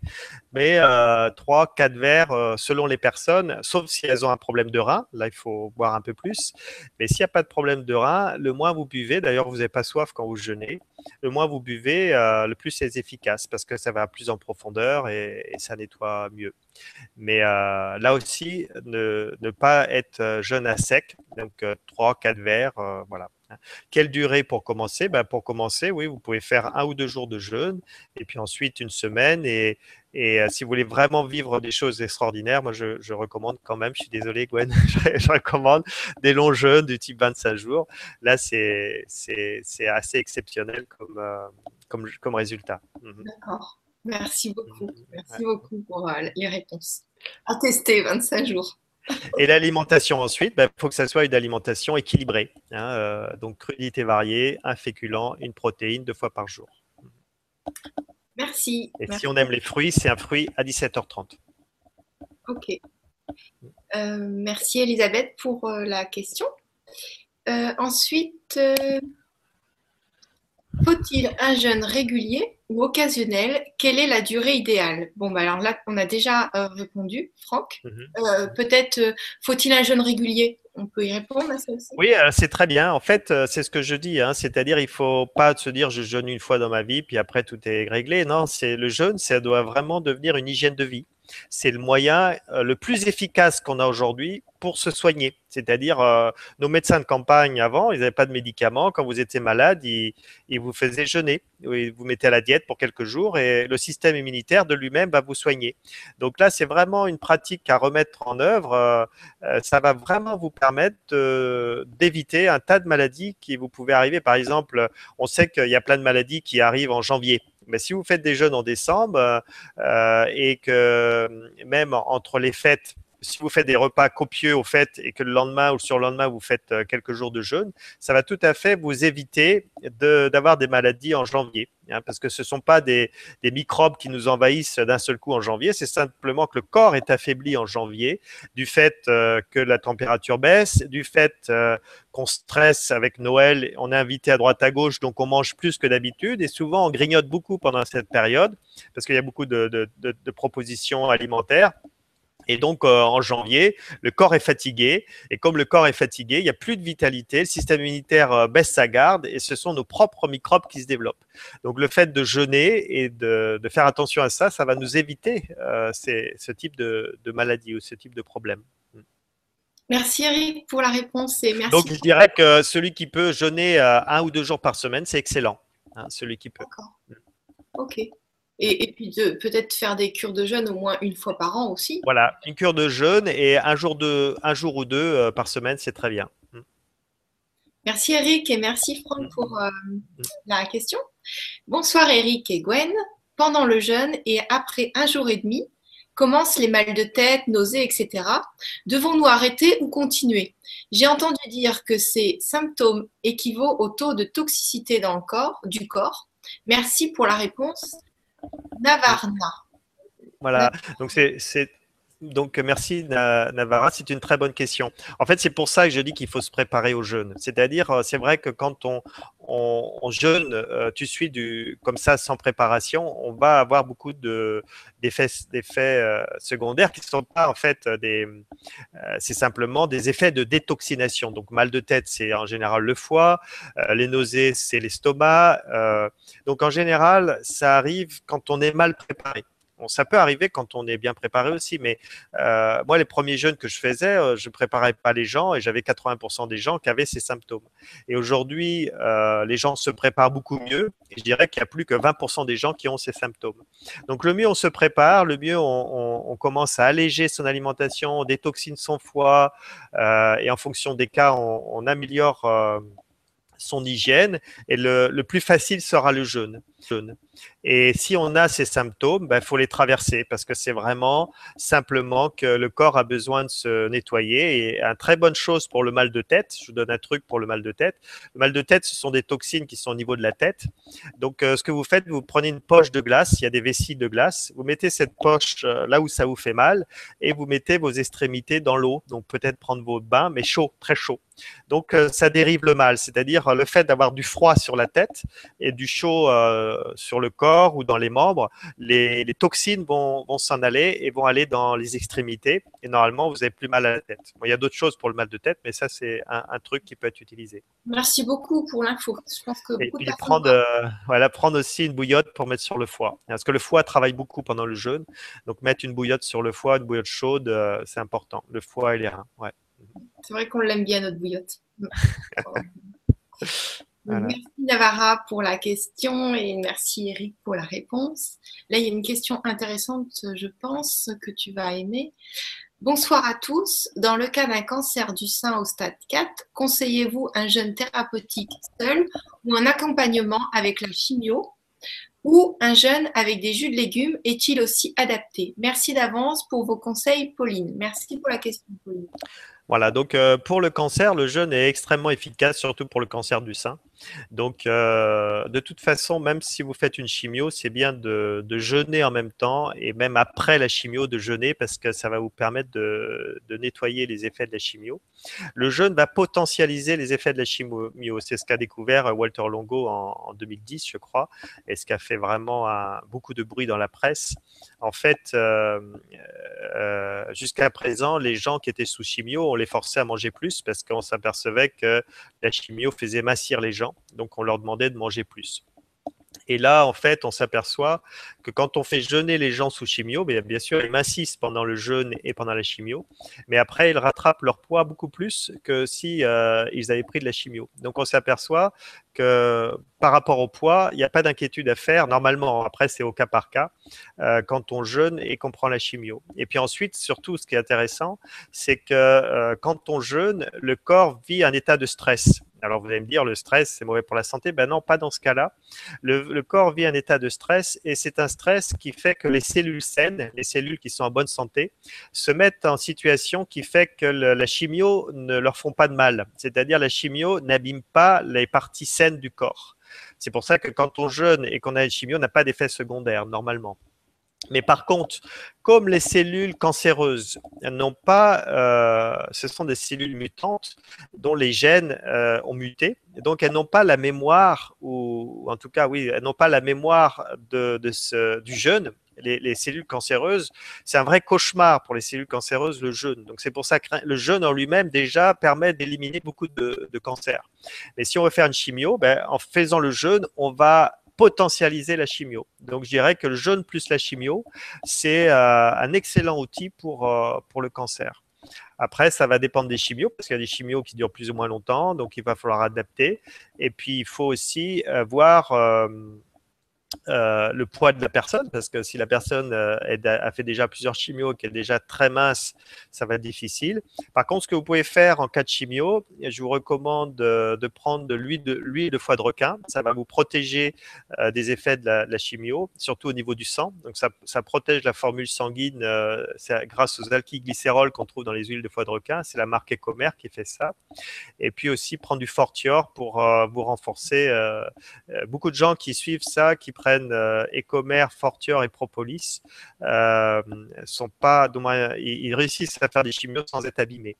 mais euh, 3, 4 verres euh, selon les personnes, sauf si elles ont un problème de rein. Là, il faut boire un peu plus. Mais s'il n'y a pas de problème de rein, le moins vous buvez, d'ailleurs, vous n'avez pas soif quand vous jeûnez, le moins vous buvez, euh, le plus c'est efficace parce que ça va plus en profondeur et, ça nettoie mieux. Mais euh, là aussi, ne, ne, pas être jeune à sec, donc 3, 4 verres, voilà. Quelle durée pour commencer? Ben, Pour commencer, oui, vous pouvez faire un ou deux jours de jeûne et puis ensuite une semaine. Et, et euh, si vous voulez vraiment vivre des choses extraordinaires, moi je, recommande quand même, je suis désolé Gwen, *laughs* je, recommande des longs jeûnes du type 25 jours. Là, c'est assez exceptionnel comme, euh, comme, comme résultat. Mhm. D'accord. Merci beaucoup. Mhm. Merci beaucoup pour euh, les réponses. À tester 25 jours. Et l'alimentation ensuite, il ben, faut que ça soit une alimentation équilibrée. Hein, euh, donc crudité variée, un féculent, une protéine deux fois par jour. Merci. Et si on aime les fruits, c'est un fruit à 17h30. Ok. Euh, merci Elisabeth pour euh, la question. ensuite, faut-il un jeûne régulier ou occasionnel Quelle est la durée idéale? Bon, bah alors là, on a déjà euh, répondu, Franck. Mhm. Euh, peut-être euh, faut-il un jeûne régulier? On peut y répondre à ça aussi? Oui, c'est très bien. En fait, c'est ce que je dis. Hein. C'est-à-dire, il ne faut pas se dire je jeûne une fois dans ma vie, puis après tout est réglé. Non, c'est le jeûne, ça doit vraiment devenir une hygiène de vie c'est le moyen le plus efficace qu'on a aujourd'hui pour se soigner. C'est-à-dire, euh, nos médecins de campagne avant, ils n'avaient pas de médicaments. Quand vous étiez malade, ils, vous faisaient jeûner. Ils vous mettaient à la diète pour quelques jours et le système immunitaire de lui-même va vous soigner. Donc là, c'est vraiment une pratique à remettre en œuvre. Euh, euh, ça va vraiment vous permettre d'éviter un tas de maladies qui vous pouvez arriver. Par exemple, on sait qu'il y a plein de maladies qui arrivent en janvier. Mais si vous faites des jeûnes en décembre et que même entre les fêtes, si vous faites des repas copieux au fait et que le lendemain ou sur le lendemain vous faites euh, quelques jours de jeûne, ça va tout à fait vous éviter d'avoir des maladies en janvier. Hein, parce que ce ne sont pas des, microbes qui nous envahissent d'un seul coup en janvier, c'est simplement que le corps est affaibli en janvier du fait euh, que la température baisse, du fait euh, qu'on stresse avec Noël, on est invité à droite à gauche, donc on mange plus que d'habitude et souvent on grignote beaucoup pendant cette période parce qu'il y a beaucoup de propositions alimentaires. Et donc, euh, en janvier, le corps est fatigué. Et comme le corps est fatigué, il n'y a plus de vitalité. Le système immunitaire euh, baisse sa garde et ce sont nos propres microbes qui se développent. Donc, le fait de jeûner et de, faire attention à ça, ça va nous éviter euh, ce type de, de, maladie ou ce type de problème. Merci Eric pour la réponse et merci. Donc je dirais que celui qui peut jeûner un ou deux jours par semaine, c'est excellent. Hein, celui qui peut. D'accord. Ok. Et, puis peut-être faire des cures de jeûne au moins une fois par an aussi. Voilà, une cure de jeûne et un jour, de, un jour ou deux euh, par semaine, c'est très bien. Mm. Merci Eric et merci Franck pour euh, la question. Bonsoir Eric et Gwen. Pendant le jeûne et après un jour et demi, commencent les mal de tête, nausées, etc. Devons-nous arrêter ou continuer? J'ai entendu dire que ces symptômes équivaut au taux de toxicité dans le corps, du corps. Merci pour la réponse. Navarna. Voilà, donc c'est donc merci Navarra, c'est une très bonne question. En fait, c'est pour ça que je dis qu'il faut se préparer au jeûne. C'est-à-dire, euh, c'est vrai que quand on, jeûne, euh, tu suis du, comme ça sans préparation, on va avoir beaucoup d'effets euh, secondaires qui ne sont pas en fait des, c'est simplement des effets de détoxination. Donc mal de tête, c'est en général le foie, les nausées, c'est l'estomac. donc en général, ça arrive quand on est mal préparé ça peut arriver quand on est bien préparé aussi, mais euh, moi, les premiers jeûnes que je faisais, euh, je préparais pas les gens et j'avais 80% des gens qui avaient ces symptômes. Et aujourd'hui, euh, les gens se préparent beaucoup mieux je dirais qu'il y a plus que 20% des gens qui ont ces symptômes. Donc, le mieux on se prépare, le mieux on, commence à alléger son alimentation, on détoxine son foie et en fonction des cas, on, améliore son hygiène et le, plus facile sera le jeûne. Et si on a ces symptômes, il ben, faut les traverser parce que c'est vraiment simplement que le corps a besoin de se nettoyer. Et une très bonne chose pour le mal de tête, je vous donne un truc pour le mal de tête. Le mal de tête, ce sont des toxines qui sont au niveau de la tête. Donc, euh, ce que vous faites, vous prenez une poche de glace, il y a des vessies de glace, vous mettez cette poche euh, là où ça vous fait mal et vous mettez vos extrémités dans l'eau. Donc, peut-être prendre vos bains, mais chaud, très chaud. Donc, euh, ça dérive le mal, c'est-à-dire le fait d'avoir du froid sur la tête et du chaud sur le corps ou dans les membres, les, toxines vont, s'en aller et vont aller dans les extrémités. Et normalement, vous avez plus mal à la tête. il y a d'autres choses pour le mal de tête, mais ça, c'est un, truc qui peut être utilisé. Merci beaucoup pour l'info. Je pense que et puis prendre, voilà, prendre aussi une bouillotte pour mettre sur le foie. Parce que le foie travaille beaucoup pendant le jeûne. Donc, mettre une bouillotte sur le foie, une bouillotte chaude, euh, c'est important. Le foie et les reins. Ouais. C'est vrai qu'on l'aime bien, notre bouillotte. *laughs* Merci Navarra pour la question et merci Eric pour la réponse. Là, il y a une question intéressante, je pense, que tu vas aimer. Bonsoir à tous. Dans le cas d'un cancer du sein au stade 4, conseillez-vous un jeûne thérapeutique seul ou un accompagnement avec la chimio ou un jeûne avec des jus de légumes est-il aussi adapté? Merci d'avance pour vos conseils, Pauline. Merci pour la question, Pauline. Voilà, donc euh, pour le cancer, le jeûne est extrêmement efficace, surtout pour le cancer du sein. Donc, euh, de toute façon, même si vous faites une chimio, c'est bien de, jeûner en même temps et même après la chimio de jeûner parce que ça va vous permettre de, nettoyer les effets de la chimio. Le jeûne va potentialiser les effets de la chimio. C'est ce qu'a découvert Walter Longo en, 2010, je crois, et ce qui a fait vraiment beaucoup de bruit dans la presse. En fait, euh, euh, jusqu'à présent, les gens qui étaient sous chimio, on les forçait à manger plus parce qu'on s'apercevait que la chimio faisait massir les gens, donc on leur demandait de manger plus. Et là, en fait, on s'aperçoit que quand on fait jeûner les gens sous chimio, bien, sûr, ils massissent pendant le jeûne et pendant la chimio, mais après, ils rattrapent leur poids beaucoup plus que si euh, ils avaient pris de la chimio. Donc, on s'aperçoit que par rapport au poids, il n'y a pas d'inquiétude à faire. Normalement, après, c'est au cas par cas euh, quand on jeûne et qu'on prend la chimio. Et puis ensuite, surtout, ce qui est intéressant, c'est que euh, quand on jeûne, le corps vit un état de stress. Alors vous allez me dire, le stress, c'est mauvais pour la santé. Ben non, pas dans ce cas-là. Le, corps vit un état de stress et c'est un stress qui fait que les cellules saines, les cellules qui sont en bonne santé, se mettent en situation qui fait que la chimio ne leur font pas de mal. C'est-à-dire la chimio n'abîme pas les parties saines du corps. C'est pour ça que quand on jeûne et qu'on a une chimio, on n'a pas d'effet secondaire normalement. Mais par contre, comme les cellules cancéreuses n'ont pas, euh, ce sont des cellules mutantes dont les gènes euh, ont muté, donc elles n'ont pas la mémoire, ou en tout cas, oui, elles n'ont pas la mémoire de, du jeûne. Les, cellules cancéreuses, c'est un vrai cauchemar pour les cellules cancéreuses, le jeûne. Donc c'est pour ça que le jeûne en lui-même déjà permet d'éliminer beaucoup de, de, cancers. Mais si on veut faire une chimio, ben, en faisant le jeûne, on va potentialiser la chimio. Donc je dirais que le jeûne plus la chimio, c'est euh, un excellent outil pour, euh, pour le cancer. Après, ça va dépendre des chimios, parce qu'il y a des chimios qui durent plus ou moins longtemps, donc il va falloir adapter. Et puis, il faut aussi voir euh, le poids de la personne, parce que si la personne euh, a fait déjà plusieurs chimios, qu'elle est déjà très mince, ça va être difficile. Par contre, ce que vous pouvez faire en cas de chimio, je vous recommande de, prendre de l'huile de, de, foie de requin. Ça va vous protéger euh, des effets de la, chimio, surtout au niveau du sang. Donc, ça, protège la formule sanguine grâce aux alkylglycérols qu'on trouve dans les huiles de foie de requin. C'est la marque Ecomer qui fait ça. Et puis aussi prendre du Fortior pour vous renforcer. beaucoup de gens qui suivent ça, qui prennent euh, Ecomer, Fortior et Propolis euh, sont pas, ils, réussissent à faire des chimios sans être abîmés.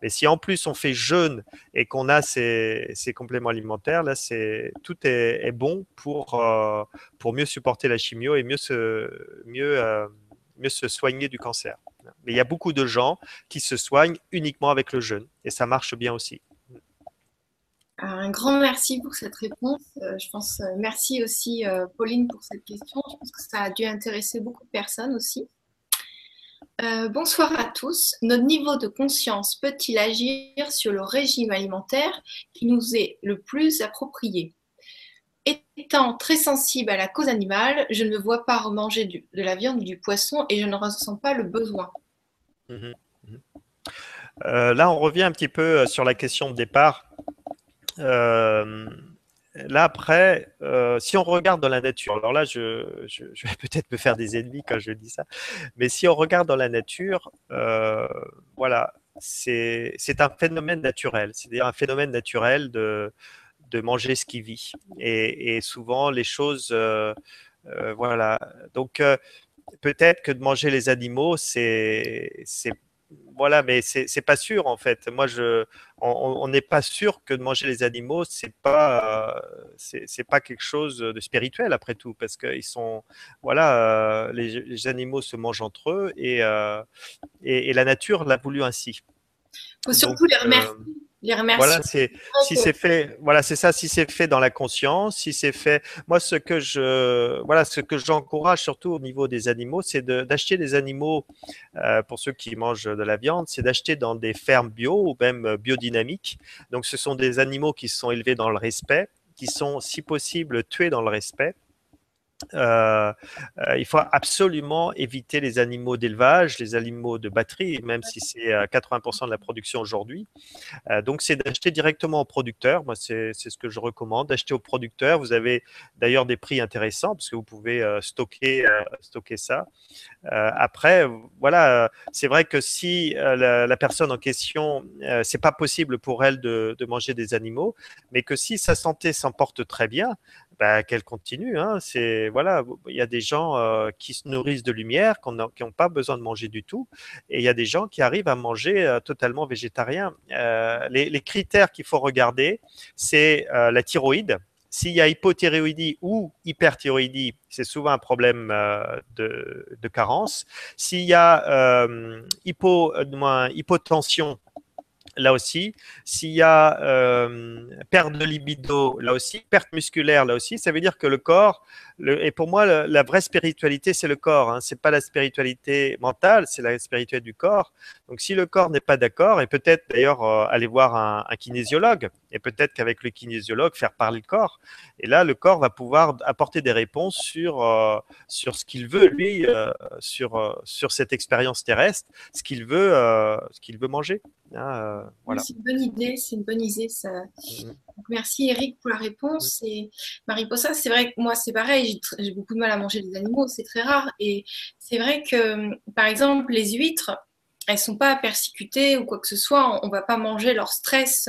Mais si en plus on fait jeûne et qu'on a ces, compléments alimentaires, là, c'est tout est, bon pour euh, pour mieux supporter la chimio et mieux se mieux mieux se soigner du cancer. Mais il y a beaucoup de gens qui se soignent uniquement avec le jeûne et ça marche bien aussi. Un grand merci pour cette réponse. Euh, je pense, euh, merci aussi euh, Pauline pour cette question. Je pense que ça a dû intéresser beaucoup de personnes aussi. bonsoir à tous. Notre niveau de conscience peut-il agir sur le régime alimentaire qui nous est le plus approprié? Étant très sensible à la cause animale, je ne vois pas manger de la viande ou du poisson et je ne ressens pas le besoin. Mmh mmh là, on revient un petit peu sur la question de départ euh, là, après, euh, si on regarde dans la nature, alors là, je, vais *laughs* peut-être me faire des ennemis quand je dis ça, mais si on regarde dans la nature, euh, voilà, c'est un phénomène naturel, c'est-à-dire un phénomène naturel de, de manger ce qui vit. Et, souvent, les choses, voilà. Donc, peut-être que de manger les animaux, c'est voilà, mais c'est pas sûr en fait. Moi, je, on n'est pas sûr que de manger les animaux, c'est pas, c'est pas quelque chose de spirituel après tout, parce qu'ils sont, voilà, euh, les, animaux se mangent entre eux et, euh, et, la nature l'a voulu ainsi. Il faut surtout les remercier. Euh, voilà, c'est si c'est fait, voilà, c'est ça. Si c'est fait dans la conscience, si c'est fait, moi, ce que je, voilà, ce que j'encourage surtout au niveau des animaux, c'est d'acheter des animaux euh, pour ceux qui mangent de la viande, c'est d'acheter dans des fermes bio ou même biodynamiques. Donc, ce sont des animaux qui sont élevés dans le respect, qui sont, si possible, tués dans le respect. Euh, euh, il faut absolument éviter les animaux d'élevage, les animaux de batterie, même si c'est 80% de la production aujourd'hui. Euh, donc, c'est d'acheter directement au producteur. Moi, c'est ce que je recommande, d'acheter au producteur. Vous avez d'ailleurs des prix intéressants parce que vous pouvez stocker, stocker ça. après, voilà, c'est vrai que si la, personne en question, c'est pas possible pour elle de, de manger des animaux, mais que si sa santé s'en porte très bien, bah, qu'elle continue. Hein. C'est voilà, il y a des gens euh, qui se nourrissent de lumière, qui n'ont pas besoin de manger du tout, et il y a des gens qui arrivent à manger euh, totalement végétarien. Euh, les, critères qu'il faut regarder, c'est la thyroïde. S'il y a hypothyroïdie ou hyperthyroïdie, c'est souvent un problème de, carence. S'il y a hypo, hypotension, là aussi. S'il y a euh, perte de libido, là aussi, perte musculaire, là aussi, ça veut dire que le corps, et pour moi, la, vraie spiritualité, c'est le corps. Hein. C'est pas la spiritualité mentale, c'est la spiritualité du corps. Donc, si le corps n'est pas d'accord, et peut-être d'ailleurs euh, aller voir un, un, kinésiologue, et peut-être qu'avec le kinésiologue faire parler le corps. Et là, le corps va pouvoir apporter des réponses sur euh, sur ce qu'il veut lui, sur sur cette expérience terrestre, ce qu'il veut, ce qu'il veut manger. Hein, voilà. C'est une bonne idée, c'est une bonne idée. Ça. Mmh. merci Eric pour la réponse. Et Marie-Possa, c'est vrai que moi c'est pareil, j'ai beaucoup de mal à manger des animaux, c'est très rare. Et c'est vrai que par exemple les huîtres, elles sont pas persécutées ou quoi que ce soit, on, ne va pas manger leur stress.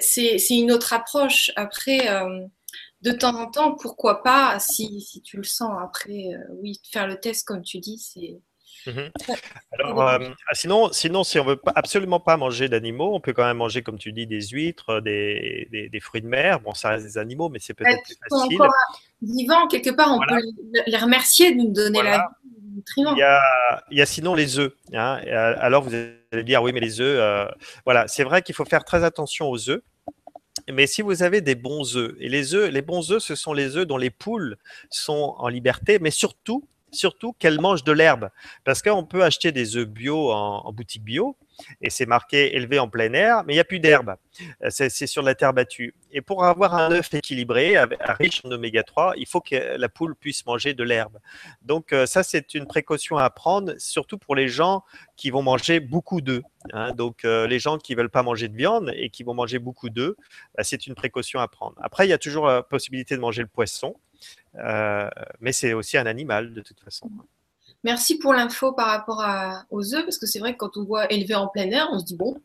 C'est une autre approche. Après, euh, de temps en temps, pourquoi pas, si, si tu le sens. Après, euh, oui, faire le test comme tu dis, c'est Mhm. Alors, euh, ah, sinon, sinon, si on veut absolument pas manger d'animaux, on peut quand même manger, comme tu dis, des huîtres, des, des, fruits de mer. Bon, ça reste des animaux, mais c'est peut-être plus facile. Encore vivants, quelque part, on peut les remercier de nous donner la il y, a, sinon les œufs. Hein. Alors vous allez dire, oui, mais les œufs, euh, voilà, c'est vrai qu'il faut faire très attention aux œufs. Mais si vous avez des bons œufs, et les œufs, les bons œufs, ce sont les œufs dont les poules sont en liberté, mais surtout, surtout qu'elle mange de l'herbe. Parce qu'on peut acheter des œufs bio en boutique bio, et c'est marqué élevé en plein air, mais il n'y a plus d'herbe. Euh, c'est sur la terre battue. Et pour avoir un œuf équilibré, riche en oméga 3, il faut que la poule puisse manger de l'herbe. Donc euh, ça, c'est une précaution à prendre, surtout pour les gens qui vont manger beaucoup d'œufs. Hein. Donc euh, les gens qui ne veulent pas manger de viande et qui vont manger beaucoup d'œufs, bah, c'est une précaution à prendre. Après, il y a toujours la possibilité de manger le poisson, mais c'est aussi un animal de toute façon. Merci pour l'info par rapport aux œufs, parce que c'est vrai que quand on voit élever en plein air, on se dit bon,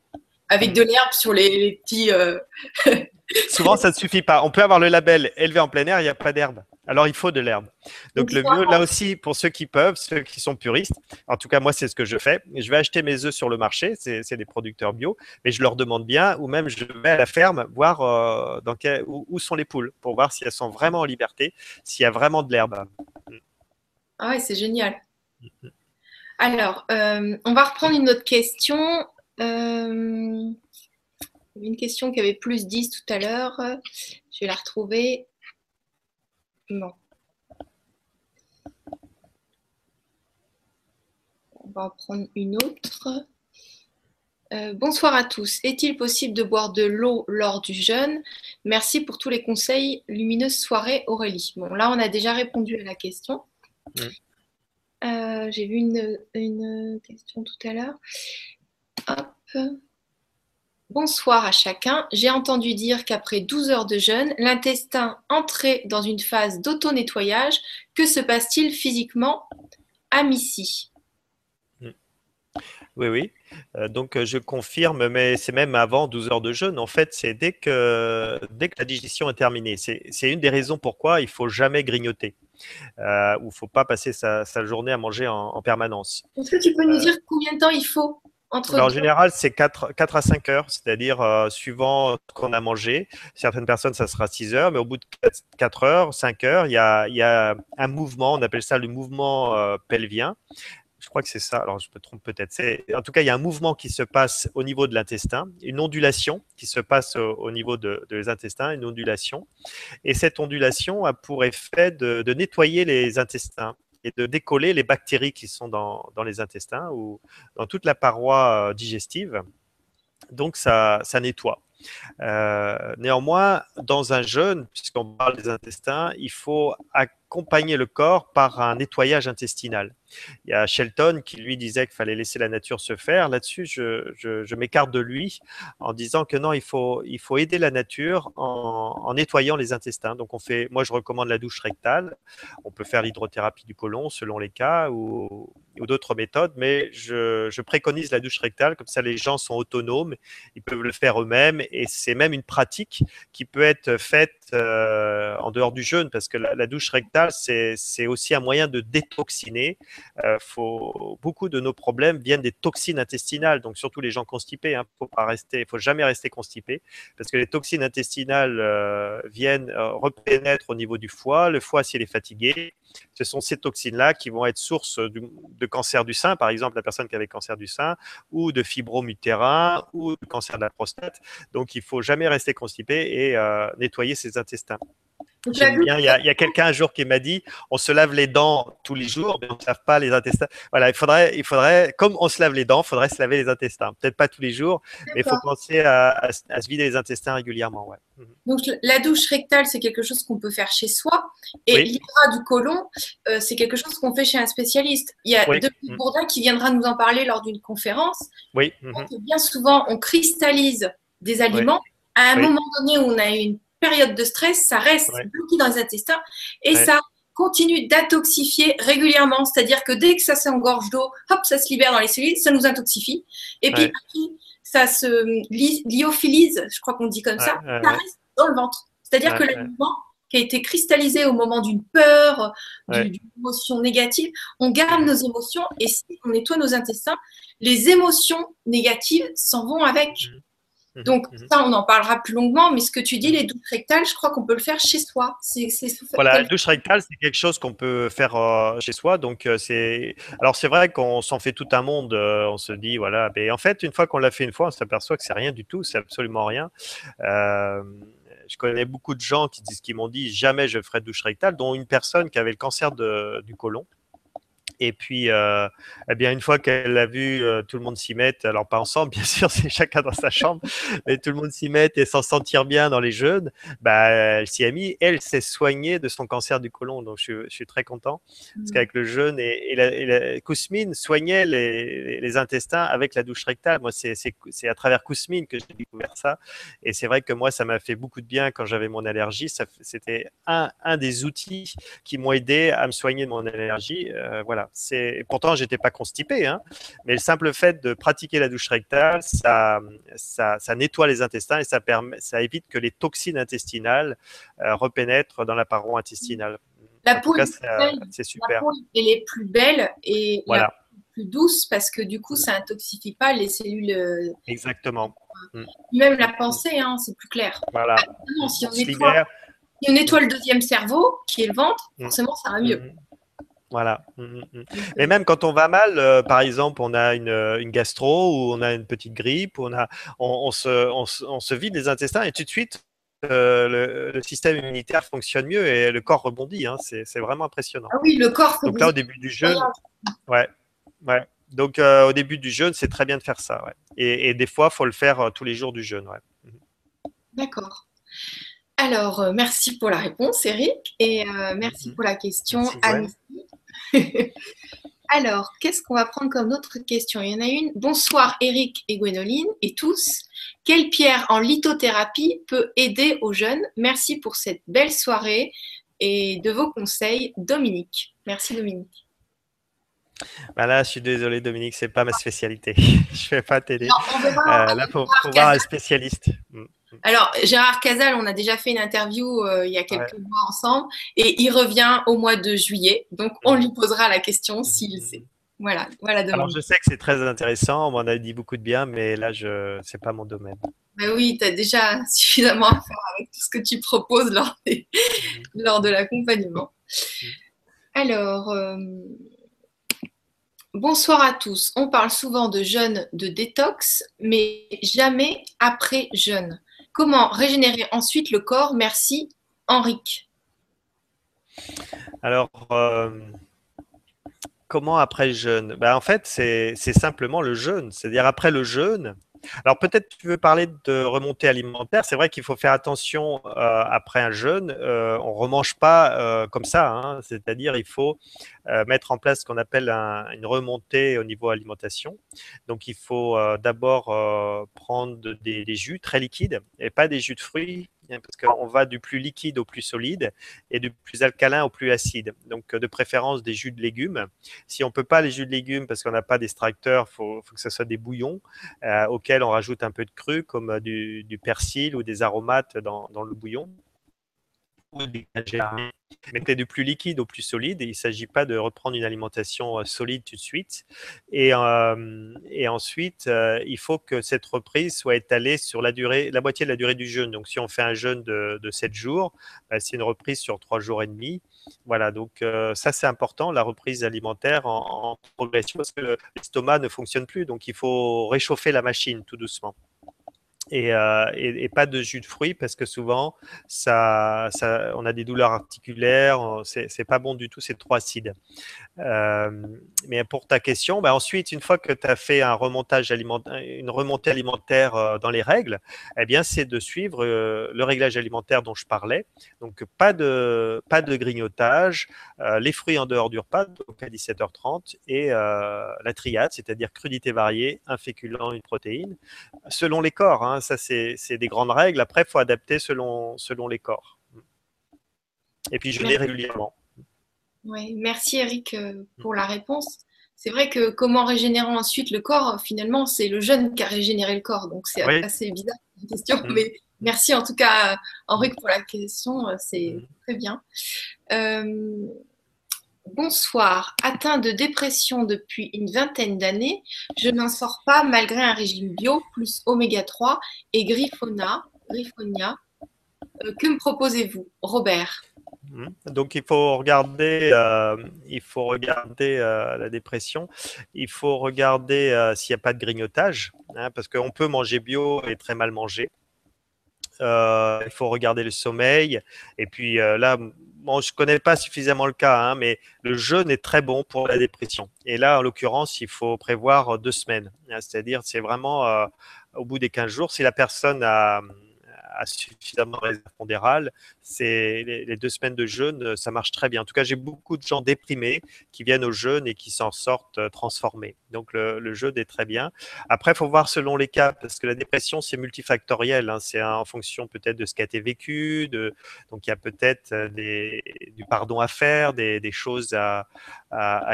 avec de l'herbe sur les, petits. Euh, *laughs* Souvent, ça ne suffit pas. On peut avoir le label élevé en plein air, il n'y a pas d'herbe. Alors, il faut de l'herbe. Donc, le mieux, là aussi, pour ceux qui peuvent, ceux qui sont puristes, en tout cas, moi, c'est ce que je fais. Je vais acheter mes œufs sur le marché, c'est des producteurs bio, mais je leur demande bien, ou même je vais à la ferme voir euh, dans où, où, sont les poules, pour voir si elles sont vraiment en liberté, s'il y a vraiment de l'herbe. Ah ouais, c'est génial. Alors, euh, on va reprendre une autre question. Euh, une question qui avait plus 10 tout à l'heure. Je vais la retrouver. On va en prendre une autre. Euh, bonsoir à tous. Est-il possible de boire de l'eau lors du jeûne? Merci pour tous les conseils. Lumineuse soirée, Aurélie. Bon, là, on a déjà répondu à la question. Euh, j'ai vu une, question tout à l'heure. Bonsoir à chacun. J'ai entendu dire qu'après 12 heures de jeûne, l'intestin entrait dans une phase d'auto-nettoyage. Que se passe-t-il physiquement à Missy? Oui, oui. Euh, donc euh, je confirme, mais c'est même avant 12 heures de jeûne. En fait, c'est dès que, dès que la digestion est terminée. C'est une des raisons pourquoi il faut jamais grignoter. Euh, où il ne faut pas passer sa, journée à manger en, permanence. Est-ce que tu peux nous dire combien de temps il faut? Entre en général, c'est 4, 4, à 5 heures, c'est-à-dire suivant ce qu'on a mangé. Certaines personnes, ça sera 6 heures, mais au bout de 4, heures, 5 heures, il y a, il y a un mouvement, on appelle ça le mouvement pelvien, je crois que c'est ça, alors je me trompe peut-être. En tout cas, il y a un mouvement qui se passe au niveau de l'intestin, une ondulation qui se passe au, niveau de, des intestins, une ondulation. Et cette ondulation a pour effet de, nettoyer les intestins et de décoller les bactéries qui sont dans, les intestins ou dans toute la paroi euh, digestive. Donc, ça, ça nettoie. Euh, néanmoins, dans un jeûne, puisqu'on parle des intestins, il faut accompagner le corps par un nettoyage intestinal. Il y a Shelton qui lui disait qu'il fallait laisser la nature se faire. Là-dessus, je, m'écarte de lui en disant que non, il faut, aider la nature en, nettoyant les intestins. Donc, on fait, moi, je recommande la douche rectale. On peut faire l'hydrothérapie du côlon selon les cas ou, d'autres méthodes, mais je, préconise la douche rectale. Comme ça, les gens sont autonomes, ils peuvent le faire eux-mêmes et c'est même une pratique qui peut être faite euh, en dehors du jeûne parce que la douche rectale, c'est aussi un moyen de détoxiner faut, beaucoup de nos problèmes viennent des toxines intestinales, donc surtout les gens constipés. Il hein, faut faut jamais rester constipé, parce que les toxines intestinales euh, viennent euh, repénètrent au niveau du foie. Le foie, s'il est fatigué, ce sont ces toxines-là qui vont être source de cancer du sein, par exemple la personne qui avait cancer du sein, ou de fibrome utérin, ou de cancer de la prostate. Donc il faut jamais rester constipé et nettoyer ses intestins. Il y a, quelqu'un un jour qui m'a dit on se lave les dents tous les jours, mais on ne se lave pas les intestins. Voilà, il faudrait, il faudrait, comme on se lave les dents, il faudrait se laver les intestins. Peut-être pas tous les jours, mais il faut penser à, se vider les intestins régulièrement. Ouais. Mhm. Donc la douche rectale, c'est quelque chose qu'on peut faire chez soi. Et l'hydra du côlon, euh, c'est quelque chose qu'on fait chez un spécialiste. Il y a oui. Mhm. Bourdin qui viendra nous en parler lors d'une conférence. Oui. Mhm. Bien souvent, on cristallise des aliments. À un moment donné où on a une période de stress, ça reste bloqué dans les intestins et ça continue d'intoxifier régulièrement. C'est-à-dire que dès que ça s'engorge d'eau, hop, ça se libère dans les cellules, ça nous intoxifie. Et puis, ça se lyophilise, je crois qu'on dit comme ça, ça reste dans le ventre. C'est-à-dire que l'aliment qui a été cristallisé au moment d'une peur, d'une émotion négative, on garde nos émotions et si on nettoie nos intestins, les émotions négatives s'en vont avec. Mhm, Donc, mhm. ça, on en parlera plus longuement, mais ce que tu dis, les douches rectales, je crois qu'on peut le faire chez soi. C'est, voilà, la douche rectale, c'est quelque chose qu'on peut faire euh, chez soi. Donc, euh, c'est. Alors, c'est vrai qu'on s'en fait tout un monde. Euh, on se dit, voilà. Mais en fait, une fois qu'on l'a fait une fois, on s'aperçoit que c'est rien du tout. C'est absolument rien. je connais beaucoup de gens qui disent, qui m'ont dit, jamais je ferai douche rectale, dont une personne qui avait le cancer du côlon Et puis, euh, eh bien, une fois qu'elle a vu euh, tout le monde s'y mettre, alors pas ensemble, *laughs* bien sûr, c'est chacun dans sa chambre, *laughs* mais tout le monde s'y mettre et s'en sentir bien dans les jeûnes, bah, elle s'y a mis. Elle s'est soignée de son cancer du côlon, donc je, suis très content. Parce mmh. qu'avec le jeûne, et, la, Kousmine soignait les, intestins avec la douche rectale. Moi, c'est à travers Kousmine que j'ai découvert ça. Et c'est vrai que moi, ça m'a fait beaucoup de bien quand j'avais mon allergie. C'était un, un, des outils qui m'ont aidé à me soigner de mon allergie. Euh, voilà c'est pourtant j'étais pas constipé, hein, mais le simple fait de pratiquer la douche rectale, ça, ça, nettoie les intestins et ça permet, ça évite que les toxines intestinales euh, repénètrent dans la paroi intestinale. La peau, c'est super. La peau, elle est plus belle et plus douce parce que du coup, ça intoxifie pas les cellules. Euh, Exactement. Mm. Même la pensée, hein, c'est plus clair. Voilà. si, on nettoie, si on nettoie le deuxième cerveau, qui est le ventre, mm. forcément, ça va mieux. Voilà. Mmh, mmh, mmh. Et même quand on va mal, euh, par exemple, on a une, une, gastro ou on a une petite grippe, on, a, on, se, on, se, vide les intestins et tout de suite, euh, le, système immunitaire fonctionne mieux et le corps rebondit. Hein. c'est vraiment impressionnant. Ah oui, le corps. Donc là, au début du jeûne, ouais, ouais. Donc euh, au début du jeûne, c'est très bien de faire ça. Ouais. Et, et, des fois, il faut le faire tous les jours du jeûne. Ouais. D'accord. Alors, merci pour la réponse, Eric, et merci pour la question, Anne. *laughs* Alors, qu'est-ce qu'on va prendre comme autre question? Il y en a une. Bonsoir Eric et Gwénoline et tous. Quelle pierre en lithothérapie peut aider aux jeunes? Merci pour cette belle soirée et de vos conseils, Dominique. Merci Dominique. Bah là, je suis désolé Dominique, c'est pas ma spécialité. *laughs* je vais pas t'aider. Euh, là, pour, voir un spécialiste. Alors, Gérard Casal, on a déjà fait une interview euh, il y a quelques mois ensemble et il revient au mois de juillet. Donc, on lui posera la question s'il mhm. sait. Voilà, voilà. Alors, je sais que c'est très intéressant. On m'en a dit beaucoup de bien, mais là, je n'est pas mon domaine. Ben oui, tu as déjà *laughs* suffisamment à faire avec tout ce que tu proposes lors, mhm. lors de l'accompagnement. Mhm. Alors, euh, bonsoir à tous. On parle souvent de jeûne de détox, mais jamais après jeûne. Comment régénérer ensuite le corps? Merci, Henrique. Alors, euh, comment après le jeûne? Ben, En fait, c'est simplement le jeûne. C'est-à-dire après le jeûne, alors peut-être tu veux parler de remontée alimentaire. C'est vrai qu'il faut faire attention euh, après un jeûne. Euh, on ne remange pas euh, comme ça. Hein. C'est-à-dire il faut mettre en place ce qu'on appelle une remontée au niveau alimentation. Donc il faut d'abord prendre des, des, jus très liquides et pas des jus de fruits parce qu'on va du plus liquide au plus solide et du plus alcalin au plus acide. Donc, de préférence des jus de légumes. Si on ne peut pas les jus de légumes parce qu'on n'a pas d'extracteur, il faut, que ce soit des bouillons euh, auxquels on rajoute un peu de cru, comme euh, du, persil ou des aromates dans le bouillon. Mettez du plus liquide au plus solide. il ne s'agit pas de reprendre une alimentation euh, solide tout de suite. Et, euh, ensuite, euh, il faut que cette reprise soit étalée sur la durée, la moitié de la durée du jeûne. Donc, si on fait un jeûne de, de 7 jours, c'est une reprise sur 3 jours et demi. Voilà, donc ça c'est important, la reprise alimentaire en, en progression, parce que l'estomac ne fonctionne plus. Donc, il faut réchauffer la machine tout doucement. Euh, et, pas de jus de fruits parce que souvent ça on a des douleurs articulaires, c'est pas bon du tout, c'est trop acide. Euh, mais pour ta question, bah ensuite, une fois que tu as fait un remontage alimentaire, une remontée alimentaire euh, dans les règles, eh bien, c'est de suivre le réglage alimentaire dont je parlais. Donc, pas de, pas de grignotage, les fruits en dehors du repas, donc à 17h30, et la triade, c'est-à-dire crudité variée, un féculent, une protéine, selon les corps. Hein, ça, c'est des grandes règles. Après, il faut adapter selon, selon les corps. Et puis, je l'ai régulièrement. Oui, merci Eric euh, pour la réponse. C'est vrai que comment régénérer ensuite le corps, finalement, c'est le jeune qui a régénéré le corps. Donc, c'est assez bizarre la question. Mm. Mais merci en tout cas, Henrique, pour la question. C'est mm. très bien. Euh, bonsoir. Atteint de dépression depuis une vingtaine d'années, je n'en sors pas malgré un régime bio plus oméga 3 et Griffonia. Griffonia. Euh, que me proposez-vous, Robert? Mmh. Donc il faut regarder, euh, il faut regarder euh, la dépression, il faut regarder s'il n'y a pas de grignotage, hein, parce qu'on peut manger bio et très mal manger. il faut regarder le sommeil. Et puis là, bon, je connais pas suffisamment le cas, hein, mais le jeûne est très bon pour la dépression. Et là, en l'occurrence, il faut prévoir deux semaines. C'est-à-dire, c'est vraiment au bout des 15 jours, si la personne a a suffisamment de réserve pondérale, c'est les, deux semaines de jeûne, ça marche très bien. En tout cas, j'ai beaucoup de gens déprimés qui viennent au jeûne et qui s'en sortent euh, transformés. Donc le, jeûne est très bien. Après, il faut voir selon les cas, parce que la dépression, c'est multifactoriel. Hein. c'est en fonction peut-être de ce qui a été vécu. Donc il y a peut-être euh, du pardon à faire, des, choses à,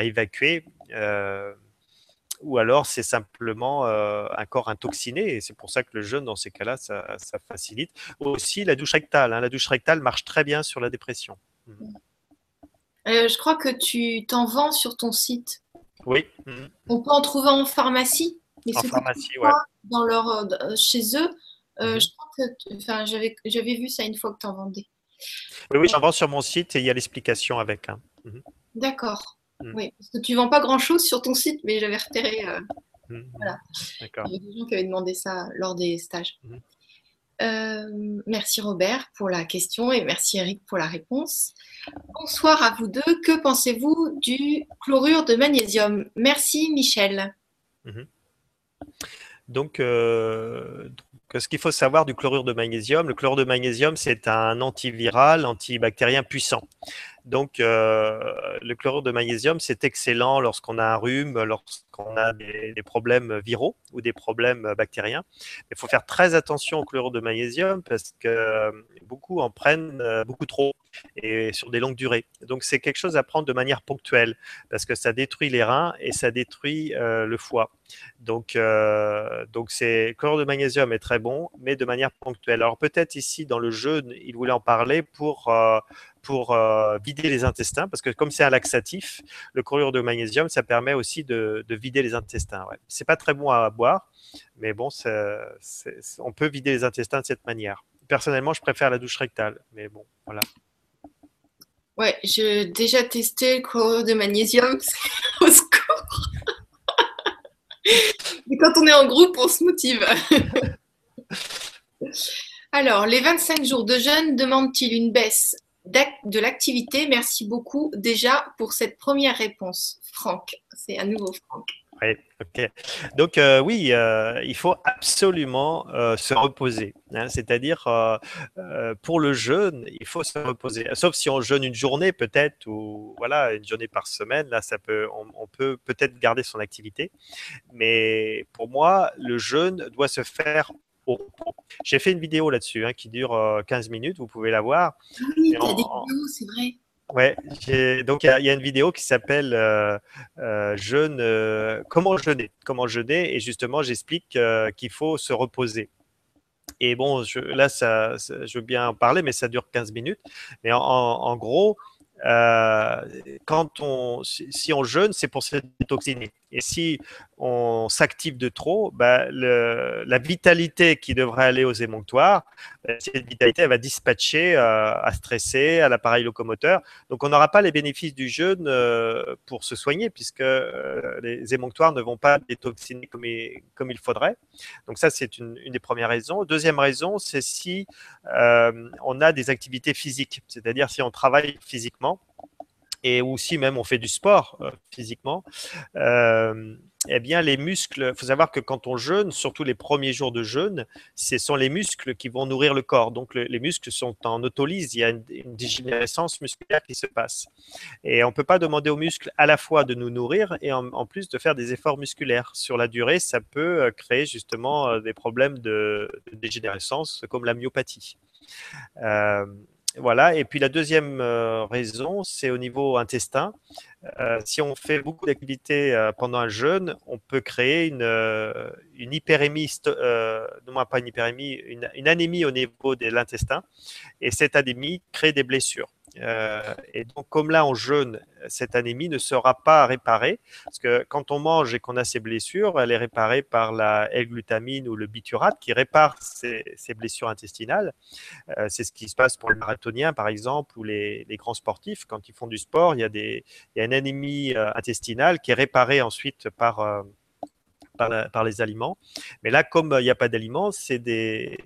évacuer. Euh, ou alors c'est simplement euh, un corps intoxiné, et c'est pour ça que le jeûne, dans ces cas-là, ça, facilite. Aussi la douche rectale, hein. la douche rectale marche très bien sur la dépression. Mmh. Euh, je crois que tu t'en vends sur ton site. Oui. Mmh. On peut en trouver en pharmacie. en pharmacie, oui. Dans leur, euh, chez eux, mmh. je crois que j'avais vu ça une fois que tu en vendais. Oui, oui, j'en vends sur mon site et il y a l'explication avec. Hein. D'accord. Mm. Oui, parce que tu vends pas grand-chose sur ton site, mais j'avais repéré. Euh, mm. Voilà. Il y avait des gens qui avaient demandé ça lors des stages. Mm. Euh, merci Robert pour la question et merci Eric pour la réponse. Bonsoir à vous deux. Que pensez-vous du chlorure de magnésium? Merci Michel. Mm-hmm. Donc, euh, ce qu'il faut savoir du chlorure de magnésium, le chlorure de magnésium, c'est un antiviral, antibactérien puissant. Donc, euh, le chlorure de magnésium, c'est excellent lorsqu'on a un rhume, lorsqu'on a des, problèmes viraux ou des problèmes bactériens. Il faut faire très attention au chlorure de magnésium parce que euh, beaucoup en prennent euh, beaucoup trop et sur des longues durées. Donc, c'est quelque chose à prendre de manière ponctuelle parce que ça détruit les reins et ça détruit le foie. Donc, donc c'est chlorure de magnésium est très bon, mais de manière ponctuelle. Alors peut-être ici dans le jeûne, il voulait en parler pour pour euh, vider les intestins, parce que comme c'est un laxatif, le chlorure de magnésium, ça permet aussi de, vider les intestins. Ouais. C'est pas très bon à boire, mais bon, on peut vider les intestins de cette manière. Personnellement, je préfère la douche rectale, mais bon, voilà. Ouais, j'ai déjà testé le chlorure de magnésium, *laughs* au secours. Et quand on est en groupe, on se motive. *laughs* Alors, les 25 jours de jeûne demandent-ils une baisse de l'activité? Merci beaucoup déjà pour cette première réponse. Franck, c'est à nouveau Franck. Oui, ok. Donc euh, oui, euh, il faut absolument euh, se reposer. Hein. C'est-à-dire, pour le jeûne, il faut se reposer. Sauf si on jeûne une journée peut-être, ou voilà, une journée par semaine, là, ça peut, on peut peut-être garder son activité. Mais pour moi, le jeûne doit se faire j'ai fait une vidéo là-dessus hein, qui dure 15 euh, minutes, vous pouvez la voir. Oui, tu as des vidéos, c'est vrai. Ouais, donc il y, a une vidéo qui s'appelle euh, euh, jeûne, comment jeûner, comment jeûner, et justement j'explique qu'il faut se reposer. Et bon, je, là, ça, je veux bien en parler, mais ça dure 15 minutes. Mais en gros, euh, quand on, si on jeûne, c'est pour se détoxiner. Et si on s'active de trop, bah, la vitalité qui devrait aller aux émonctoires, bah, cette vitalité, va dispatcher euh, à stresser, à l'appareil locomoteur. Donc, on n'aura pas les bénéfices du jeûne euh, pour se soigner, puisque les émonctoires ne vont pas détoxiner comme il, comme il faudrait. Donc, ça, c'est une, des premières raisons. Deuxième raison, c'est si on a des activités physiques, c'est-à-dire si on travaille physiquement et aussi même on fait du sport euh, physiquement, euh, eh bien les muscles, il faut savoir que quand on jeûne, surtout les premiers jours de jeûne, ce sont les muscles qui vont nourrir le corps. Donc les muscles sont en autolyse, il y a une, dégénérescence musculaire qui se passe. Et on ne peut pas demander aux muscles à la fois de nous nourrir et en, plus de faire des efforts musculaires. Sur la durée, ça peut euh, créer justement des problèmes de, dégénérescence comme la myopathie. Voilà. Et puis la deuxième euh, raison, c'est au niveau intestin. Euh, si on fait beaucoup d'activités euh, pendant un jeûne, on peut créer une, une hyperémie, non pas une hyperémie, une anémie au niveau de l'intestin. Et cette anémie crée des blessures. Euh, et donc, comme là, on jeûne, cette anémie ne sera pas réparée. Parce que quand on mange et qu'on a ces blessures, elle est réparée par la L-glutamine ou le biturate qui répare ces, blessures intestinales. Euh, c'est ce qui se passe pour les marathoniens, par exemple, ou les, grands sportifs. Quand ils font du sport, il y a, des, il y a une anémie euh, intestinale qui est réparée ensuite par par, les aliments. Mais là, comme il n'y a pas d'aliments, c'est des,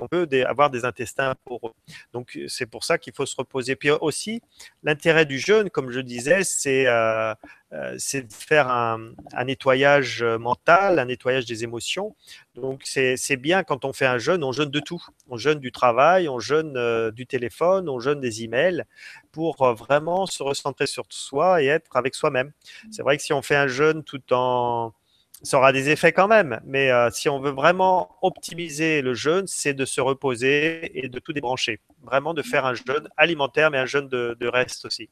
on peut avoir des intestins pour Donc, c'est pour ça qu'il faut se reposer. Puis aussi, l'intérêt du jeûne, comme je disais, c'est euh, euh, c'est de faire un, nettoyage mental, un nettoyage des émotions. Donc c'est bien quand on fait un jeûne, on jeûne de tout. On jeûne du travail, on jeûne euh, du téléphone, on jeûne des emails pour euh, vraiment se recentrer sur soi et être avec soi-même. C'est vrai que si on fait un jeûne tout en... Ça aura des effets quand même, mais si on veut vraiment optimiser le jeûne, c'est de se reposer et de tout débrancher. Vraiment de faire un jeûne alimentaire, mais un jeûne de reste aussi.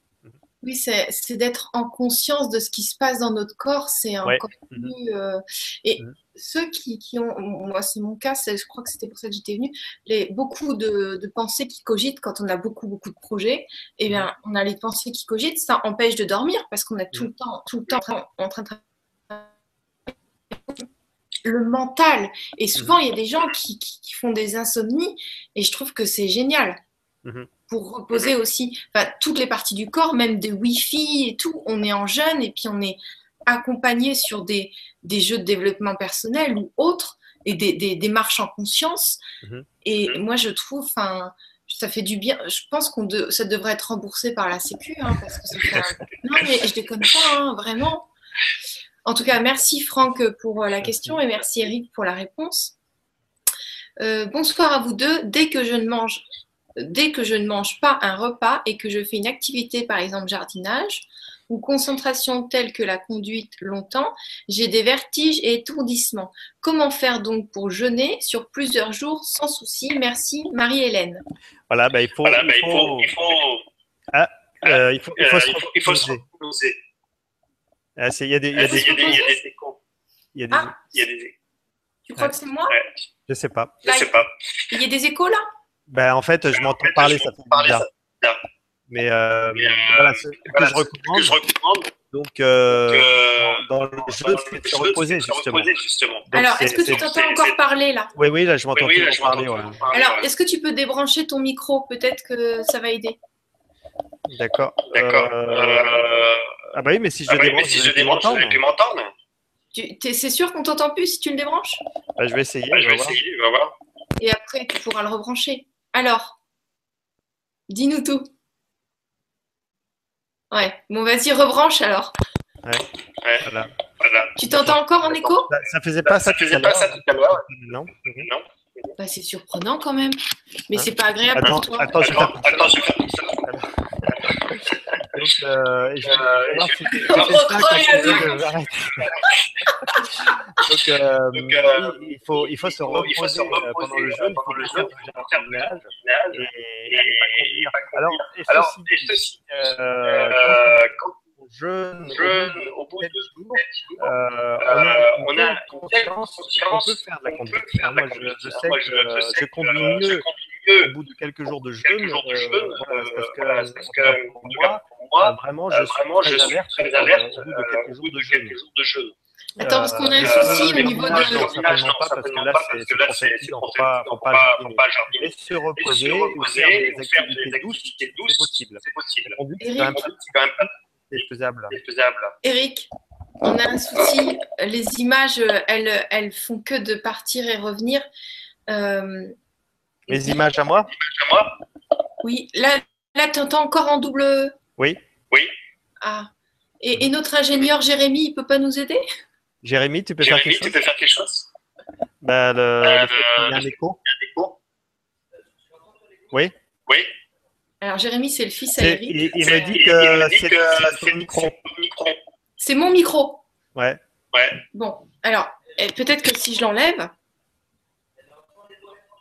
Oui, c'est d'être en conscience de ce qui se passe dans notre corps. C'est encore mhm. plus. Euh, et mhm. ceux qui, ont. Moi, c'est mon cas, je crois que c'était pour ça que j'étais venue. Les, beaucoup de, pensées qui cogitent quand on a beaucoup, beaucoup de projets. Eh bien, mhm. on a les pensées qui cogitent. Ça empêche de dormir parce qu'on est tout le temps, tout le temps en train de le mental. Et souvent, il y a des gens qui, font des insomnies et je trouve que c'est génial pour reposer aussi toutes les parties du corps, même des Wi-Fi et tout. On est en jeûne et puis on est accompagné sur des, des jeux de développement personnel ou autres et des, des, marches en conscience. Mhm. Et moi, je trouve, ça fait du bien. Je pense qu'on ça devrait être remboursé par la Sécu, hein, parce que ça fait *laughs* Non, mais je déconne pas, hein, vraiment. En tout cas, merci Franck pour la question et merci Eric pour la réponse. Euh, bonsoir à vous deux. Dès que je ne mange dès que je ne mange pas un repas et que je fais une activité, par exemple jardinage, ou concentration telle que la conduite longtemps, j'ai des vertiges et étourdissements. Comment faire donc pour jeûner sur plusieurs jours sans souci? Merci Marie-Hélène. Voilà, bah, il faut. il faut, il faut, ah, euh, il faut, il faut, il faut se reposer. Ah, il y a des, il y a des, échos. Il y a des, ah, il y a des Tu crois que c'est moi Je sais pas. Je sais pas. Il y a des échos là? Ben, en fait, je m'entends parler, ça fait bizarre. Mais, euh, Mais euh, voilà, ce que, je recommande, que je recommande. Donc, euh, euh dans, le jeu, c'est de se reposer, justement. justement. Alors, est-ce que tu t'entends encore parler là? Oui, oui, là, je m'entends oui, oui, parler. Ouais. Alors, est-ce que tu peux débrancher ton micro? Peut-être que ça va aider. D'accord. D'accord. Euh... Ah, bah oui, mais si je ah, débranche, oui, si je débranche, tu m'entendre. C'est sûr qu'on t'entend plus si tu le débranches? Bah, Je vais essayer. Bah, je vais essayer, on va voir. Et après, tu pourras le rebrancher. Alors, dis-nous tout. Ouais, bon, vas-y, rebranche alors. Ouais, voilà. Tu t'entends encore en écho? Ça, faisait pas ça, faisait pas ça tout à l'heure. Non. non. Bah, c'est surprenant quand même. Mais hein c'est pas agréable attends, pour toi. Attends, je vais faire, attends, je vais faire donc, euh, je euh, euh, il, faut, il faut se reposer, il faut se reposer pendant le jeûne, pendant le jeûne, pour faire et, et, Alors, et ceci, euh, quand jeûne, jeûne au bout de jours, euh, on a conscience qu'on peut faire de la conduite. Moi, je, je sais que je conduis mieux au bout de quelques jours de jeûne, parce que, parce que pour moi, moi vraiment, je suis vraiment, très alerte, très alerte au bout de quelques jours de jeûne. Attends, parce qu'on a un souci au niveau de. Non, certainement pas, parce que là, c'est prophétique, on ne peut pas jardiner. Se reposer ou faire des activités douces, c'est possible. C'est possible. C'est quand même c'est faisable. Eric, on a un souci. Les images, elles, elles font que de partir et revenir. Euh, Les images à moi Oui. Là, là tu entends encore en double. Oui. Oui. Ah. Et, notre ingénieur Jérémy, il peut pas nous aider? Jérémy, tu peux faire quelque chose tu peux faire quelque chose? Bah, le, le fait qu'il y a un écho. Oui. Oui. Alors, Jérémy, c'est le fils à Eric. Il, il me dit que c'est le micro. C'est mon micro. Ouais. Ouais. Bon, alors, eh, peut-être que si je l'enlève.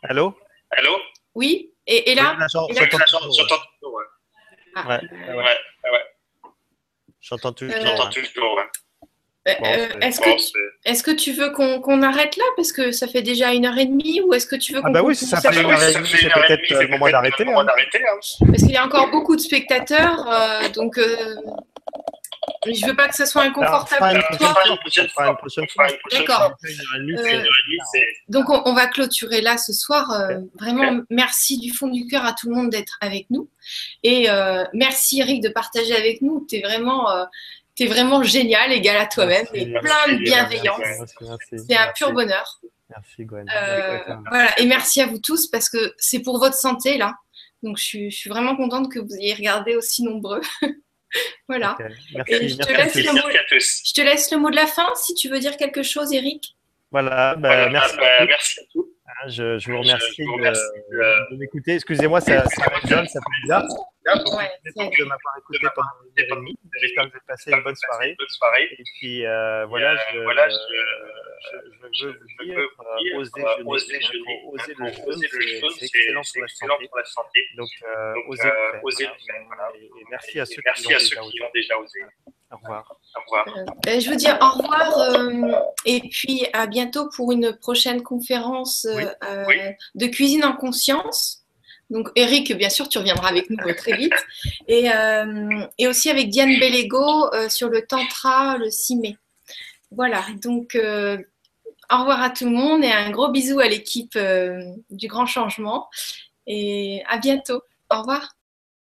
Allô? Allô? Oui. Et, et là, J'entends toujours. Ah. Ouais. Ouais. ouais. J'entends toujours. J'entends toujours. Euh, euh, est-ce que, est que, tu veux qu'on arrête là? Parce que ça fait déjà une heure et demie Ou est-ce que tu veux qu'on. Ah, bah oui, ça, fait une heure et demie, c'est peut-être le moment d'arrêter. Hein. hein. Parce qu'il y a encore beaucoup de spectateurs. Euh, donc, euh, je veux pas que ce soit inconfortable pour toi. D'accord. donc, on, va clôturer là ce soir. vraiment, merci du fond du cœur à tout le monde d'être avec nous. Et merci, Eric, de partager avec nous. Tu es vraiment Tu es vraiment génial, égal à toi-même, et plein de bienveillance. C'est un pur bonheur. Merci Gwen. Euh, voilà, et merci à vous tous parce que c'est pour votre santé là. Donc je suis, vraiment contente que vous ayez regardé aussi nombreux. *laughs* *laughs* voilà. Merci, je, te laisse le mot, je te laisse le mot de la fin si tu veux dire quelque chose, Eric. Voilà, bah, merci, bah, merci à tous. Hein, je, je, vous remercie, de, de m'écouter. Excusez-moi, ça, ça résonne, ça fait bizarre. Ouais, de m'avoir écouté pendant une heure et demie. J'espère que vous avez passé une bonne soirée. Et puis euh, voilà, je, voilà, je, je, veux vous dire, euh, oser jeûner. Oser le jeûne, c'est excellent pour la santé. Donc, euh, oser le faire. Et merci à ceux qui ont déjà osé. Au revoir. Au revoir. Euh, je veux dire au revoir euh, et puis à bientôt pour une prochaine conférence euh, de cuisine en conscience. Donc Eric, bien sûr, tu reviendras avec nous très vite. Et, et aussi avec Diane Bellego sur le Tantra le 6 mai. Voilà, donc au revoir à tout le monde et un gros bisou à l'équipe du Grand Changement. Et à bientôt. Au revoir.